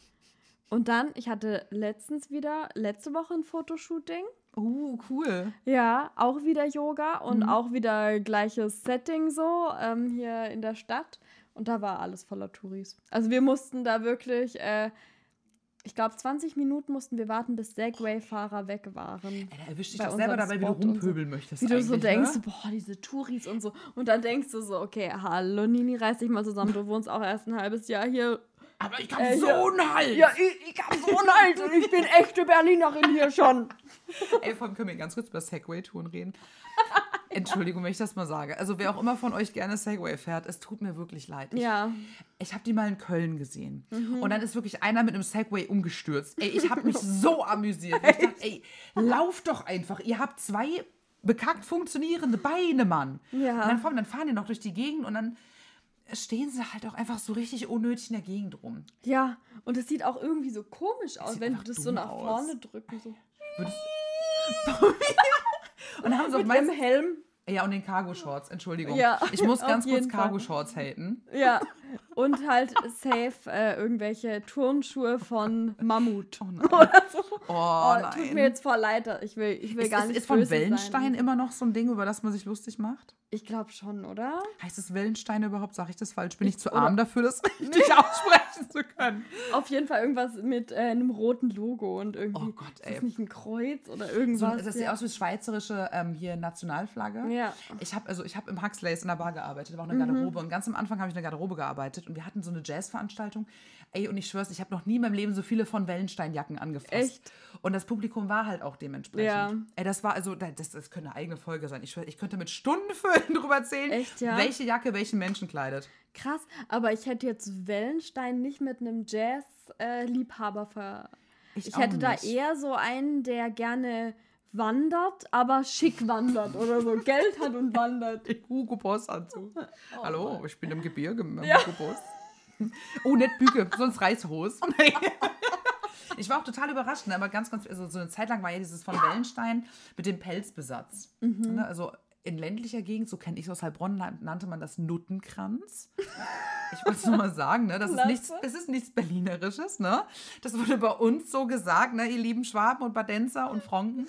Und dann, ich hatte letztens wieder, letzte Woche ein Fotoshooting. Uh, cool. Ja, auch wieder Yoga und Mhm. auch wieder gleiches Setting so ähm, hier in der Stadt. Und da war alles voller Touris. Also wir mussten da wirklich, äh, ich glaube 20 Minuten mussten wir warten, bis Segway-Fahrer weg waren. Ey, da erwischt dich doch selber dabei, wie du und so. rumpöbeln möchtest. Wie du so eigentlich, denkst, Ne? boah, diese Touris und so. Und dann denkst du so, okay, hallo Nini, reiß dich mal zusammen. Du wohnst auch erst ein halbes Jahr hier. Aber ich hab Äh, so einen Hals. Ja, ich, ich hab so einen Hals und ich bin echte Berlinerin hier schon. Ey, vor allem können wir ganz kurz über Segway-Touren reden. Entschuldigung, wenn ich das mal sage. Also wer auch immer von euch gerne Segway fährt, es tut mir wirklich leid. Ich, Ja, ich habe die mal in Köln gesehen. Mhm. Und dann ist wirklich einer mit einem Segway umgestürzt. Ey, ich habe mich so amüsiert. Ich dachte, ey, lauft doch einfach. Ihr habt zwei bekackt funktionierende Beine, Mann. Ja. Und dann, fahren- dann fahren die noch durch die Gegend und dann stehen sie halt auch einfach so richtig unnötig in der Gegend rum. ja. Und es sieht auch irgendwie so komisch aus, wenn du das so nach vorne drücken. So. Würdest und dann haben sie auch Mit meistens Helm. Ja, und den Cargo-Shorts, Entschuldigung. Ja, ich muss ganz kurz. Cargo-Shorts haten. Ja. Und halt safe äh, irgendwelche Turnschuhe von Mammut. Oh nein. Oder so. Oh, Oh, nein. tut mir jetzt voll leid. Ich will, ich will ist, gar ist, nicht ist von böse Wellenstein sein. immer noch so ein Ding, über das man sich lustig macht? Ich glaube schon, oder? Heißt es Wellenstein überhaupt? Sage ich das falsch? Bin ich, Ich- zu arm dafür, das richtig aussprechen zu können? Auf jeden Fall irgendwas mit äh, einem roten Logo und irgendwie. Oh Gott, ist ey. das nicht ein Kreuz oder So, irgendwas? das sieht ja. aus wie schweizerische ähm, hier Nationalflagge. Ja. Ich habe also ich habe im Huxleys in der Bar gearbeitet, war auch Mhm. eine Garderobe und ganz am Anfang habe ich in der Garderobe gearbeitet und wir hatten so eine Jazzveranstaltung. Ey, und ich schwör's, ich habe noch nie in meinem Leben so viele von Wellenstein-Jacken angefasst. Echt? Und das Publikum war halt auch dementsprechend. Ja. Ey, das war also das, das könnte eine eigene Folge sein. Ich schwör, ich könnte mit Stundenfüllen drüber erzählen, Echt, ja? welche Jacke welchen Menschen kleidet. Krass, aber ich hätte jetzt Wellenstein nicht mit einem Jazz-Liebhaber ver. Ich Ich hätte da nicht. eher so einen, der gerne wandert, aber schick wandert oder so Geld hat und wandert. Hugo Boss Anzug. Oh Hallo, ich bin im Gebirge mit dem Hugo Boss. Oh, nicht Büge, sonst Reißhose. Ich war auch total überrascht, ne? aber ganz, ganz, also so eine Zeit lang war ja dieses von Wellenstein mit dem Pelzbesatz. Mhm. Ne? Also in ländlicher Gegend, so kenne ich es aus Heilbronn, nan- nannte man das Nuttenkranz. Ich wollte es nur mal sagen, ne? das, ist nichts, das ist nichts Berlinerisches. Ne? Das wurde bei uns so gesagt, ne? ihr lieben Schwaben und Badenzer und Franken.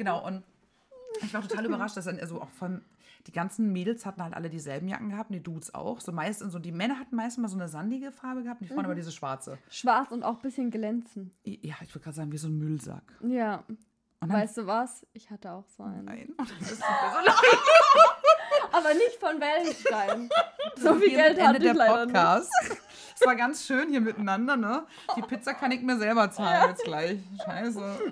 Genau, und Ich war total überrascht, dass dann, also auch von, die ganzen Mädels hatten halt alle dieselben Jacken gehabt, und die Dudes auch. So meist, so, die Männer hatten meistens mal so eine sandige Farbe gehabt, und die Frauen aber diese schwarze. Schwarz und auch ein bisschen glänzend. Ja, ich würde gerade sagen, wie so ein Müllsack. Ja. Dann, Weißt du was? Ich hatte auch so einen. Nein. So Aber nicht von Wellenstein. so viel Geld mit hatte Ende ich der leider nicht. Podcast. Es war ganz schön hier miteinander, ne? Die Pizza kann ich mir selber zahlen jetzt gleich. Scheiße.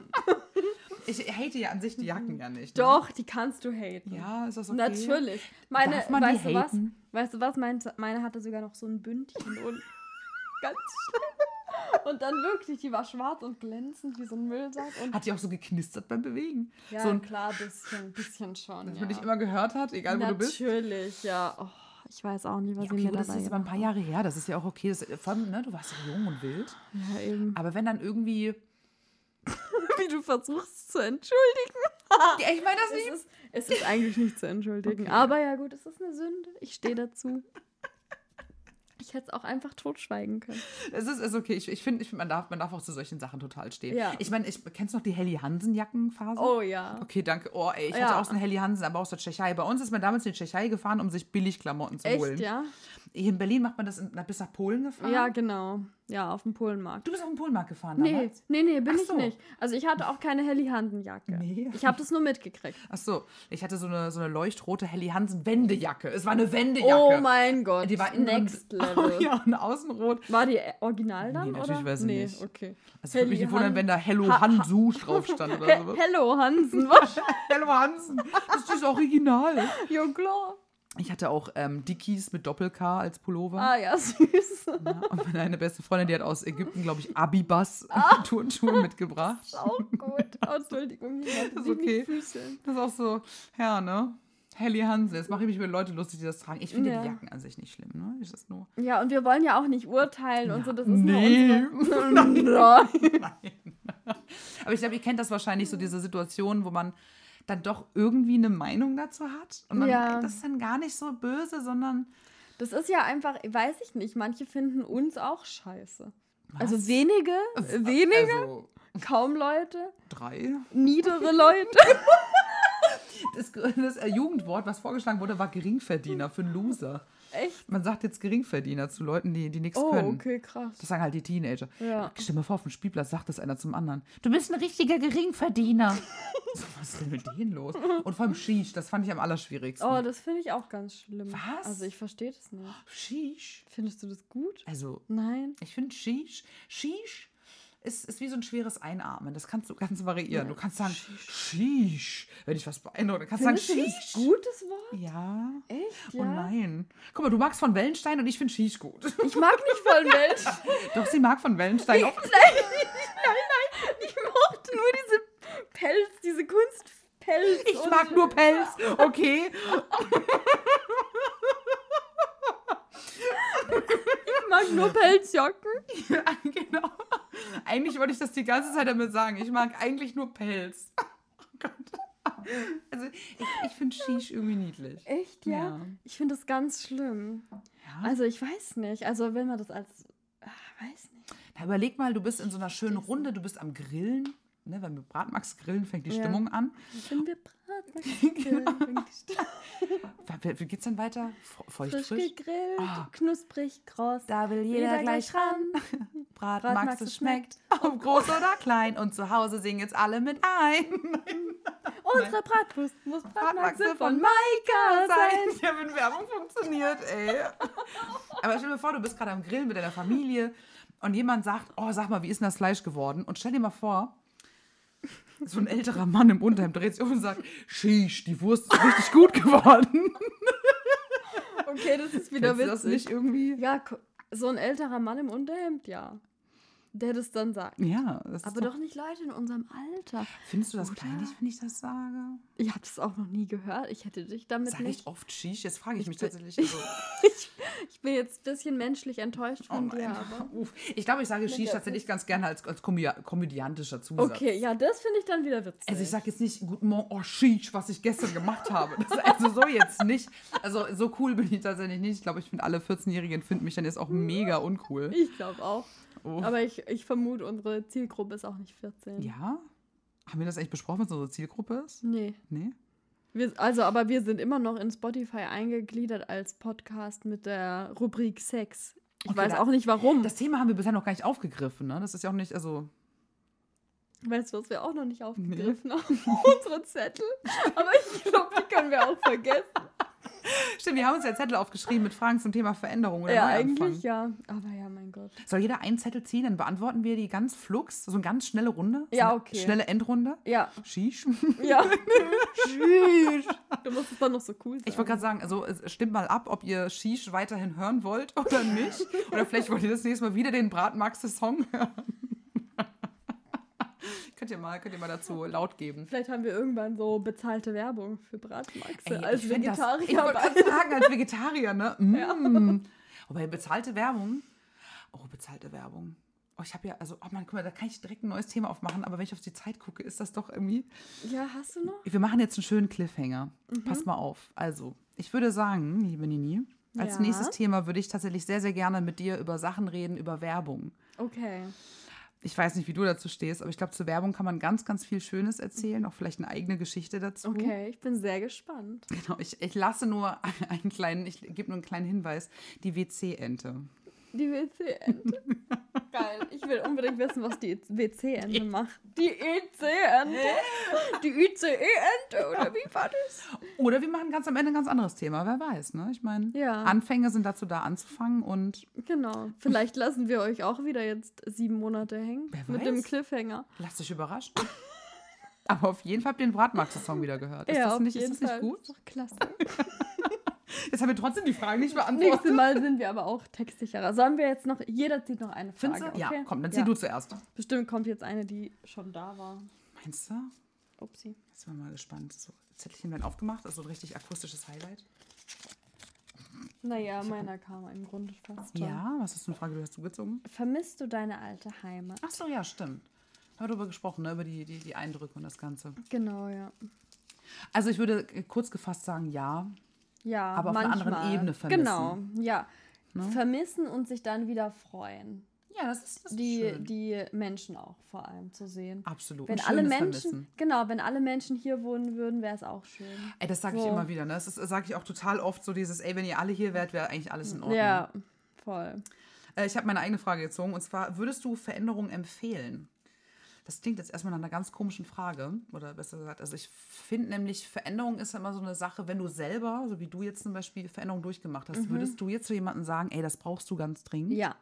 Ich hate ja an sich die Jacken ja nicht. Ne? Doch, die kannst du haten. Ja, ist das okay? Natürlich. Meine, Darf man die weißt du was? haten? Weißt du was? Meine, meine hatte sogar noch so ein Bündchen und ganz schlimm. Und dann wirklich, die war schwarz und glänzend wie so ein Müllsack. Und Hat die auch so geknistert beim Bewegen? ja, so ein, klar, bisschen, bisschen schon. dass ja. man dich immer gehört hat, egal wo du bist. Natürlich, ja. Oh, ich weiß auch nicht, was Ja, ich okay, mir gut, das dabei ist aber ein paar Jahre her, das ist ja auch okay. Das, vor allem, ne, du warst ja jung und wild. Ja, eben. Aber wenn dann irgendwie. Wie du versuchst zu entschuldigen. Ja, ich meine das Es ist, es ist eigentlich nicht zu entschuldigen. Aber ja, gut, es ist eine Sünde. Ich stehe dazu. Ich hätte es auch einfach totschweigen können. Es ist, ist okay. Ich, ich finde, ich find, man, darf, man darf auch zu solchen Sachen total stehen. Ja. Ich meine, ich, kennst du noch die Helly Hansen-Jackenphase? Oh ja. Okay, danke. Oh, ey, ich hatte Ja. auch so eine Helly Hansen, aber aus der Tschechei. Bei uns ist man damals in die Tschechei gefahren, um sich Billigklamotten zu holen. Echt, ja? Hier in Berlin macht man das in, bis nach Polen gefahren. Ja, genau. Ja, auf dem Polenmarkt. Du bist auf den Polenmarkt gefahren Nee, damals? nee, nee, bin Ach ich so. nicht. Also ich hatte auch keine Helly Hansen-Jacke. Nee. Ich habe das nur mitgekriegt. Ach so, ich hatte so eine, so eine leuchtrote Helly Hansen Wendejacke. Es war eine Wendejacke. Oh mein Gott. Die war innen Next und, Level. Oh, ja, und außenrot. War die original dann, Nee, natürlich oder? weiß ich nee, nicht. okay. Also würde mich nicht wundern, wenn da Hello Ha- Hansu drauf stand oder sowas. Hello Hansen. Was? Hello Hansen. Das ist das Original. ja, klar. Ich hatte auch ähm, Dickies mit Doppel-K als Pullover. Ah ja, süß. Ja, und meine beste Freundin, die hat aus Ägypten, glaube ich, Abibas Ah. Turnschuhe mitgebracht. Auch gut. Oh, Entschuldigung, ich Das ist okay. Das ist auch so, ja, ne? Helly Hansen. Jetzt mache ich mich über Leute lustig, die das tragen. Ich finde Ja. die Jacken an sich nicht schlimm, ne? Ich das nur. Ja, und wir wollen ja auch nicht urteilen und so. Das ist Nee. nur unsere... Nein. Nein. Aber ich glaube, ihr kennt das wahrscheinlich, so diese Situation, wo man dann doch irgendwie eine Meinung dazu hat. Und man Ja. das ist dann gar nicht so böse, sondern. Das ist ja einfach, weiß ich nicht, manche finden uns auch scheiße. Also Was? wenige, wenige, Also kaum Leute, drei. niedere Leute. Das, das Jugendwort, was vorgeschlagen wurde, war Geringverdiener für einen Loser. Echt? Man sagt jetzt Geringverdiener zu Leuten, die, die nichts Oh, können. okay, krass. Das sagen halt die Teenager. Ja. Stell dir mal vor, auf dem Spielplatz sagt das einer zum anderen. Du bist ein richtiger Geringverdiener. so, was ist denn mit denen los? Und vor allem Shish, das fand ich am allerschwierigsten. Oh, das finde ich auch ganz schlimm. Was? Also ich verstehe das nicht. Shish? Findest du das gut? Also, Nein. ich finde Shish, Shish ist, ist wie so ein schweres Einatmen. Das kannst du ganz variieren. Du kannst sagen Shish, wenn ich was beeindrucke. Du kannst Findest du sagen Shish. gutes Wort? Ja. Echt? Oh Ja. nein. Guck mal, du magst von Wellenstein und ich finde Shish gut. Ich mag nicht voll Welt. Doch, sie mag von Wellenstein auch. nein, nein, nein. Ich mochte nur diese Pelz, diese Kunstpelz. Ich mag nur Pelz. Okay. Ich mag nur Pelzjacken. Ja, genau. Eigentlich wollte ich das die ganze Zeit damit sagen. Ich mag eigentlich nur Pelz. Oh Gott. Also ich, ich finde Shish irgendwie niedlich. Echt, ja? Ja. Ich finde das ganz schlimm. Ja. Also ich weiß nicht. Also wenn man das als... Ah, weiß nicht. Na, überleg mal, du bist in so einer schönen Runde, du bist am Grillen. Ne, wenn wir Bratmax grillen, fängt die Ja. Stimmung an. Wenn wir Bratwurst Genau. grillen, Wie, wie geht's dann weiter? Fe- Feucht frisch frisch? gegrillt, Ah. knusprig, kross. Da will jeder gleich ran. Bratmax, Bratmax, es es schmeckt, ob groß oder klein. Und zu Hause singen jetzt alle mit ein. Unsere Bratwurst muss Bratmaxe Bratmaxe von Maika sein. Ja, wenn Werbung funktioniert, ey. Aber stell dir vor, du bist gerade am Grillen mit deiner Familie und jemand sagt, oh, sag mal, wie ist denn das Fleisch geworden? Und stell dir mal vor, so ein älterer Mann im Unterhemd dreht sich um und sagt, Shish, die Wurst ist richtig gut geworden. Okay, das ist wieder Kennst du das witzig. nicht irgendwie? Ja, so ein älterer Mann im Unterhemd, ja. Der das dann sagt. Ja, das Aber ist doch nicht Leute in unserem Alter. Findest du das Oder? peinlich, wenn ich das sage? Ich habe das auch noch nie gehört. Ich hätte dich damit Sag nicht. ich oft Shish? Jetzt frage ich, Ich mich bin- tatsächlich. Also, Ich, ich bin jetzt ein bisschen menschlich enttäuscht oh von dir, nein. aber. Uff. Ich glaube, ich sage Shish tatsächlich ganz gerne als, als komö- komödiantischer Zusatz. Okay, ja, das finde ich dann wieder witzig. Also ich sage jetzt nicht, guten Morgen, oh Shish, was ich gestern gemacht habe. Das also so jetzt nicht. Also so cool bin ich tatsächlich nicht. Ich glaube, ich finde alle 14-Jährigen finden mich dann jetzt auch mega uncool. Ich glaube auch. Oh. Aber ich, ich vermute, unsere Zielgruppe ist auch nicht 14. Ja? Haben wir das eigentlich besprochen, was unsere Zielgruppe ist? Nee. Nee? Wir, also, aber wir sind immer noch in Spotify eingegliedert als Podcast mit der Rubrik Sex. Ich Okay, weiß da- auch nicht warum. Das Thema haben wir bisher noch gar nicht aufgegriffen, ne? Das ist ja auch nicht, also. weißt du, was wir auch noch nicht aufgegriffen haben? Unsere Zettel. Aber ich glaube, die können wir auch vergessen. Stimmt, wir haben uns ja Zettel aufgeschrieben mit Fragen zum Thema Veränderung oder ja, Neuanfang. eigentlich ja. Aber ja, mein Gott. Soll jeder einen Zettel ziehen, dann beantworten wir die ganz flux, so eine ganz schnelle Runde. So Ja, okay. Schnelle Endrunde. Ja. Sheesh. Ja. Tschüss. Du musst es dann noch so cool sagen. Ich wollte gerade sagen, also stimmt mal ab, ob ihr Sheesh weiterhin hören wollt oder nicht. Oder vielleicht wollt ihr das nächste Mal wieder den Bratmaxe-Song hören. könnt, ihr mal, könnt ihr mal dazu laut geben. Vielleicht haben wir irgendwann so bezahlte Werbung für Bratmaxe Ey, als ich find das- Vegetarier. Ich wollte gerade sagen, als Vegetarier, ne? Mm. Wobei bezahlte Werbung. Oh, bezahlte Werbung. Oh, ich habe ja, also, oh Mann, guck mal, da kann ich direkt ein neues Thema aufmachen, aber wenn ich auf die Zeit gucke, ist das doch irgendwie. ja, hast du noch? Wir machen jetzt einen schönen Cliffhanger. Mhm. Pass mal auf. Also, ich würde sagen, liebe Nini, als Ja. nächstes Thema würde ich tatsächlich sehr, sehr gerne mit dir über Sachen reden, über Werbung. Okay. Ich weiß nicht, wie du dazu stehst, aber ich glaube, zur Werbung kann man ganz, ganz viel Schönes erzählen, auch vielleicht eine eigene Geschichte dazu. Okay, ich bin sehr gespannt. Genau, ich, ich lasse nur einen kleinen, ich gebe nur einen kleinen Hinweis, die WC-Ente. Die WC-Ente. Geil. Ich will unbedingt wissen, was die WC-Ente macht. Die EC-Ente. Die ICE-Ente, oder wie war das? Oder wir machen ganz am Ende ein ganz anderes Thema, wer weiß, ne? Ich meine, Ja. Anfänge sind dazu da anzufangen und Genau. Vielleicht lassen wir euch auch wieder jetzt sieben Monate hängen. Wer Mit dem weiß. Cliffhanger. lasst euch überraschen. Aber auf jeden Fall habt ihr den Bratmaxe-Song wieder gehört. Ist, das, auf nicht, ist das nicht gut? Ist doch klasse. Jetzt haben wir trotzdem die Frage nicht Nächstes beantwortet. Mal sind wir aber auch textsicherer. Sollen wir jetzt noch, jeder zieht noch eine Frage, Findest du? okay? Ja, komm, dann zieh Ja. du zuerst. Bestimmt kommt jetzt eine, die schon da war. Meinst du? Upsi. Jetzt sind wir mal gespannt. So, Zettelchen werden aufgemacht, also ein richtig akustisches Highlight. Naja, meiner kam im Grunde fast schon. Ja, was ist eine Frage, die hast du gezogen? Vermisst du deine alte Heimat? Ach so, ja, stimmt. Haben wir darüber gesprochen, ne? über die, die, die Eindrücke und das Ganze. Genau, ja. Also ich würde kurz gefasst sagen, ja. Ja, Aber auf einer anderen Ebene vermissen. Genau, ja. Ne? Vermissen und sich dann wieder freuen. Ja, das ist, das ist Die, schön. die Menschen auch vor allem zu sehen. Absolut. Wenn alle Menschen, Vermissen. genau, wenn alle Menschen hier wohnen würden, wäre es auch schön. Ey, das sage ich So. immer wieder. Ne? Das sage ich auch total oft, so dieses, ey, wenn ihr alle hier wärt, wäre eigentlich alles in Ordnung. Ja, voll. Äh, ich habe meine eigene Frage gezogen und zwar, würdest du Veränderungen empfehlen? Das klingt jetzt erstmal nach einer ganz komischen Frage. Oder besser gesagt, also ich finde nämlich, Veränderung ist ja immer so eine Sache, wenn du selber, so wie du jetzt zum Beispiel Veränderung durchgemacht hast, würdest du jetzt zu jemandem sagen, ey, das brauchst du ganz dringend? Ja,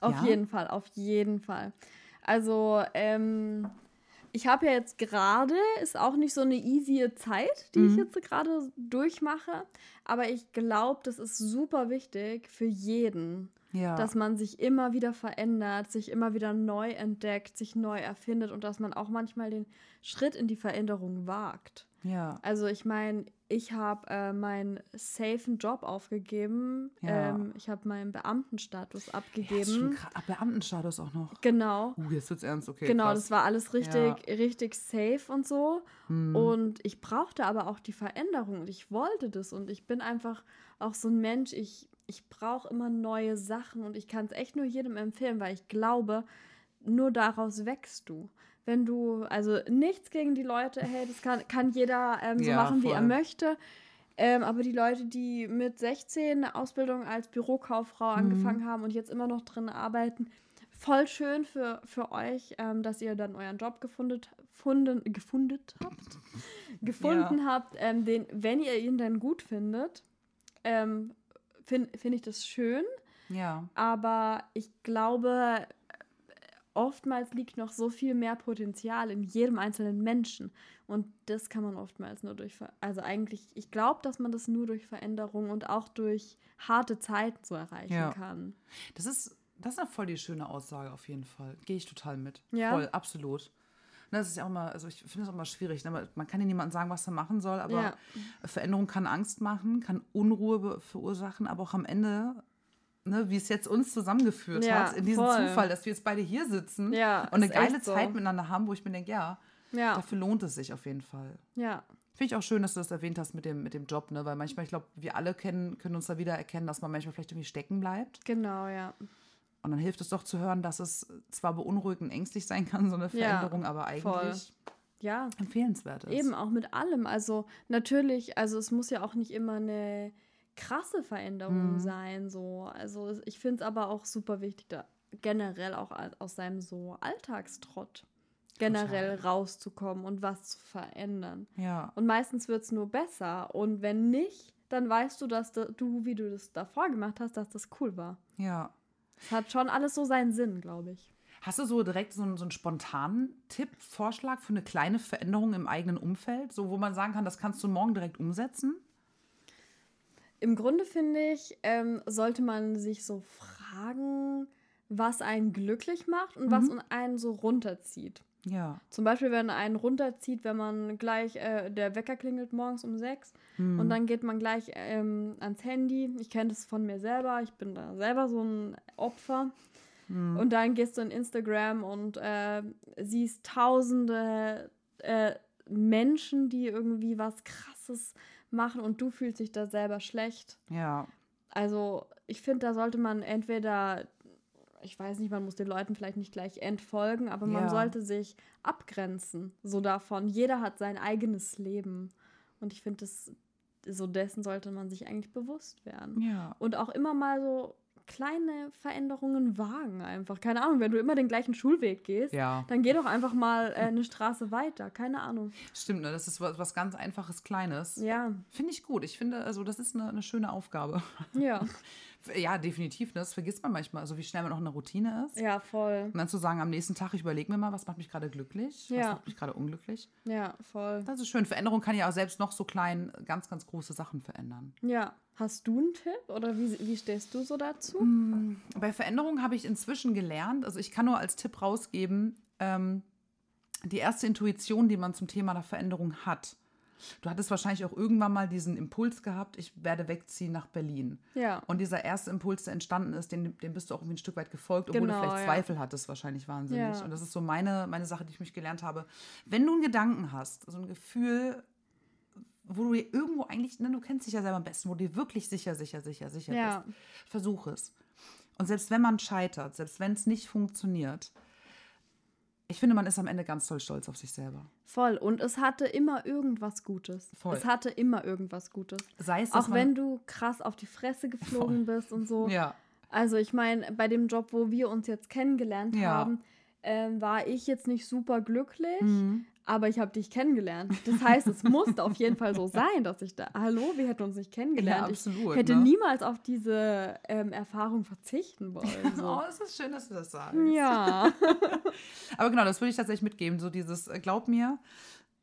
auf Ja? jeden Fall, auf jeden Fall. Also, ähm, ich habe ja jetzt gerade, ist auch nicht so eine easy Zeit, die Mhm. ich jetzt gerade durchmache, aber ich glaube, das ist super wichtig für jeden, Ja. dass man sich immer wieder verändert, sich immer wieder neu entdeckt, sich neu erfindet und dass man auch manchmal den Schritt in die Veränderung wagt. ja. Also ich meine, ich habe äh, meinen safen Job aufgegeben. Ja. Ähm, ich habe meinen Beamtenstatus Ja, abgegeben. krass. Ah, Beamtenstatus auch noch. genau. Uh, jetzt wird's ernst, okay. genau, krass. das war alles richtig, richtig safe und so. Hm. Und ich brauchte aber auch die Veränderung und ich wollte das. Und ich bin einfach auch so ein Mensch, ich, ich brauche immer neue Sachen und ich kann es echt nur jedem empfehlen, weil ich glaube, nur daraus wächst du. Wenn du, also nichts gegen die Leute, hey, das kann, kann jeder ähm, so Ja, machen, wie er voll. möchte. Ähm, aber die Leute, die mit 16 eine Ausbildung als Bürokauffrau Mhm. angefangen haben und jetzt immer noch drin arbeiten, voll schön für, für euch, ähm, dass ihr dann euren Job gefunden, funden, gefunden habt. gefunden habt, ähm, den, wenn ihr ihn dann gut findet, ähm, finde find ich das schön. Ja. Aber ich glaube, oftmals liegt noch so viel mehr Potenzial in jedem einzelnen Menschen. Und das kann man oftmals nur durch, also eigentlich, ich glaube, dass man das nur durch Veränderung und auch durch harte Zeiten so erreichen Ja. kann. Das ist, das ist eine voll die schöne Aussage auf jeden Fall. Gehe ich total mit. Ja? Voll, absolut. Ne, Das ist ja auch mal, also ich finde es auch mal schwierig. Ne? Man- kann ja niemandem sagen, was er machen soll, aber Ja. Veränderung kann Angst machen, kann Unruhe verursachen, aber auch am Ende, ne, wie es jetzt uns zusammengeführt Ja, hat, in diesem voll. eine dass wir jetzt beide hier sitzen Ja, und eine geile so. Zeit miteinander haben, wo ich mir denke, ja, Ja, dafür lohnt es sich auf jeden Fall. ja, Finde ich auch schön, dass du das erwähnt hast mit dem, mit dem Job, ne? weil manchmal, ich glaube, wir alle kennen, können uns da wieder erkennen, dass man manchmal vielleicht irgendwie stecken bleibt. genau, ja. Und dann hilft es doch zu hören, dass es zwar beunruhigend ängstlich sein kann, so eine Ja, Veränderung, aber voll. eigentlich ja, empfehlenswert ist. Eben auch mit allem. Also natürlich, also es muss ja auch nicht immer eine krasse Veränderung Mhm. sein. So. Also ich finde es aber auch super wichtig, da generell auch aus seinem so Alltagstrott generell rauszukommen und was zu verändern. Ja. Und meistens wird es nur besser. Und wenn nicht, dann weißt du, dass da- du, wie du das davor gemacht hast, dass das cool war. Ja. Es hat schon alles so seinen Sinn, glaube ich. Hast du so direkt so einen, so einen spontanen Tipp, Vorschlag für eine kleine Veränderung im eigenen Umfeld, so wo man sagen kann, das kannst du morgen direkt umsetzen? Im Grunde finde ich, ähm, sollte man sich so fragen, was einen glücklich macht und was einen so runterzieht. Ja. Zum Beispiel, wenn einen runterzieht, wenn man gleich, äh, der Wecker klingelt morgens um sechs und dann geht man gleich ähm, ans Handy. Ich kenne das von mir selber, ich bin da selber so ein Opfer. Und dann gehst du in Instagram und äh, siehst tausende äh, Menschen, die irgendwie was Krasses machen und du fühlst dich da selber schlecht. Ja. Also ich finde, da sollte man entweder, ich weiß nicht, man muss den Leuten vielleicht nicht gleich entfolgen, aber man Ja. sollte sich abgrenzen, so davon. Jeder hat sein eigenes Leben. Und ich finde, so dessen sollte man sich eigentlich bewusst werden. Ja. Und auch immer mal so kleine Veränderungen wagen einfach. Keine Ahnung, wenn du immer den gleichen Schulweg gehst, Ja. dann geh doch einfach mal äh, eine Straße weiter. Keine Ahnung. Stimmt, ne? Das ist was, was ganz einfaches, Kleines. Ja, Finde ich gut. Ich finde, also das ist eine, eine schöne Aufgabe. ja, Ja, definitiv. Ne? Das vergisst man manchmal, also wie schnell man auch in der Routine ist. ja, voll. Und dann zu sagen, am nächsten Tag, ich überlege mir mal, was macht mich gerade glücklich, was Ja. macht mich gerade unglücklich. Ja, voll. Das ist schön. Veränderung kann ja auch selbst noch so klein ganz, ganz große Sachen verändern. Ja. Hast du einen Tipp oder wie, wie stehst du so dazu? Bei Veränderung habe ich inzwischen gelernt, also ich kann nur als Tipp rausgeben, ähm, die erste Intuition, die man zum Thema der Veränderung hat. Du hattest wahrscheinlich auch irgendwann mal diesen Impuls gehabt, ich werde wegziehen nach Berlin. Ja. Und dieser erste Impuls, der entstanden ist, dem, dem bist du auch irgendwie ein Stück weit gefolgt, obwohl Genau, du vielleicht ja. Zweifel hattest, wahrscheinlich wahnsinnig. Ja. Und das ist so meine, meine Sache, die ich mich gelernt habe. Wenn du einen Gedanken hast, so ein Gefühl, wo du dir irgendwo eigentlich, ne, du kennst dich ja selber am besten, wo du dir wirklich sicher, sicher, sicher, sicher Ja. bist, versuch es. Und selbst wenn man scheitert, selbst wenn es nicht funktioniert, ich finde, man ist am Ende ganz toll stolz auf sich selber. Voll. Und es hatte immer irgendwas Gutes. Voll. Es hatte immer irgendwas Gutes. Sei es, Auch wenn du krass auf die Fresse geflogen bist und so. Ja, Also ich meine, bei dem Job, wo wir uns jetzt kennengelernt Ja. haben, ähm, war ich jetzt nicht super glücklich, Mhm. aber ich habe dich kennengelernt. Das heißt, es musste auf jeden Fall so sein, dass ich da. Hallo, wir hätten uns nicht kennengelernt. Ja, absolut, ich hätte ne? niemals auf diese ähm, Erfahrung verzichten wollen. Oh, So. es ist schön, dass du das sagst. ja. Aber genau, das würde ich tatsächlich mitgeben. So dieses, äh, glaub mir,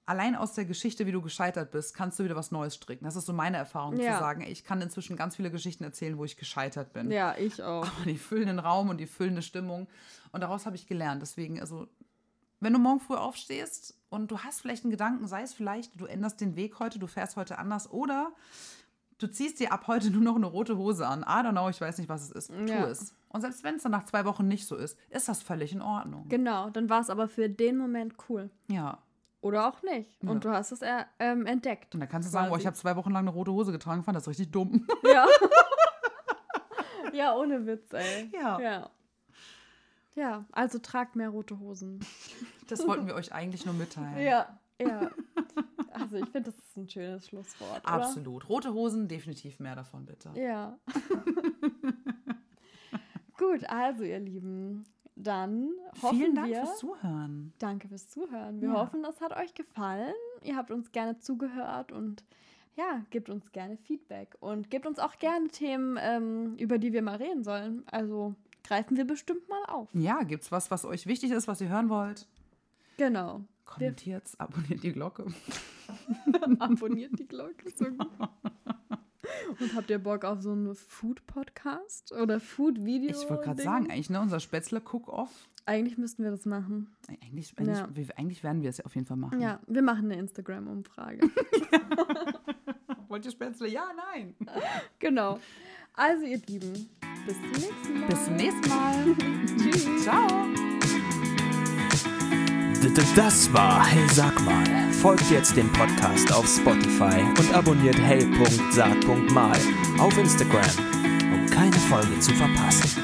allein aus der Geschichte, wie du gescheitert bist, kannst du wieder was Neues stricken. Das ist so meine Erfahrung, Ja. zu sagen, ich kann inzwischen ganz viele Geschichten erzählen, wo ich gescheitert bin. ja, ich auch. Aber die füllen den Raum und die füllen eine Stimmung. Und daraus habe ich gelernt. Deswegen, also, wenn du morgen früh aufstehst und du hast vielleicht einen Gedanken, sei es vielleicht, du änderst den Weg heute, du fährst heute anders oder du ziehst dir ab heute nur noch eine rote Hose an. I don't know, ich weiß nicht, was es ist. Tu Ja. es. Und selbst wenn es dann nach zwei Wochen nicht so ist, ist das völlig in Ordnung. Genau, dann war es aber für den Moment cool. Ja. Oder auch nicht. Und Ja. du hast es äh, ähm, entdeckt. Und dann kannst du sagen, oh, Quasi. ich habe zwei Wochen lang eine rote Hose getragen, fand das richtig dumm. Ja. ja, ohne Witz, ey. Ja. Ja. Ja, also tragt mehr rote Hosen. Das wollten wir euch eigentlich nur mitteilen. Ja, ja. Also ich finde, das ist ein schönes Schlusswort. Oder? Absolut. Rote Hosen, definitiv mehr davon, bitte. Ja. Gut, also ihr Lieben, dann hoffen Vielen Dank wir. fürs Zuhören. Danke fürs Zuhören. Wir Ja. hoffen, das hat euch gefallen. Ihr habt uns gerne zugehört und ja, gebt uns gerne Feedback und gebt uns auch gerne Themen, ähm, über die wir mal reden sollen. Also greifen wir bestimmt mal auf. Ja, gibt's was, was euch wichtig ist, was ihr hören wollt? Genau. Kommentiert's, abonniert die Glocke. Abonniert die Glocke. So gut. Und habt ihr Bock auf so einen Food-Podcast oder Food-Video? Ich wollte gerade sagen, eigentlich, ne, unser Spätzle-Cook-Off. Eigentlich müssten wir das machen. Eigentlich, eigentlich, Ja. wir, eigentlich werden wir es ja auf jeden Fall machen. Ja, wir machen eine Instagram-Umfrage. Wollt ihr Spätzle? Ja, nein. genau. Also, ihr Lieben, bis zum nächsten Mal. Bis zum nächsten Mal. Tschüss. Ciao. Das war Hey Sag mal. Folgt jetzt dem Podcast auf Spotify und abonniert hey.sag.mal auf Instagram, um keine Folge zu verpassen.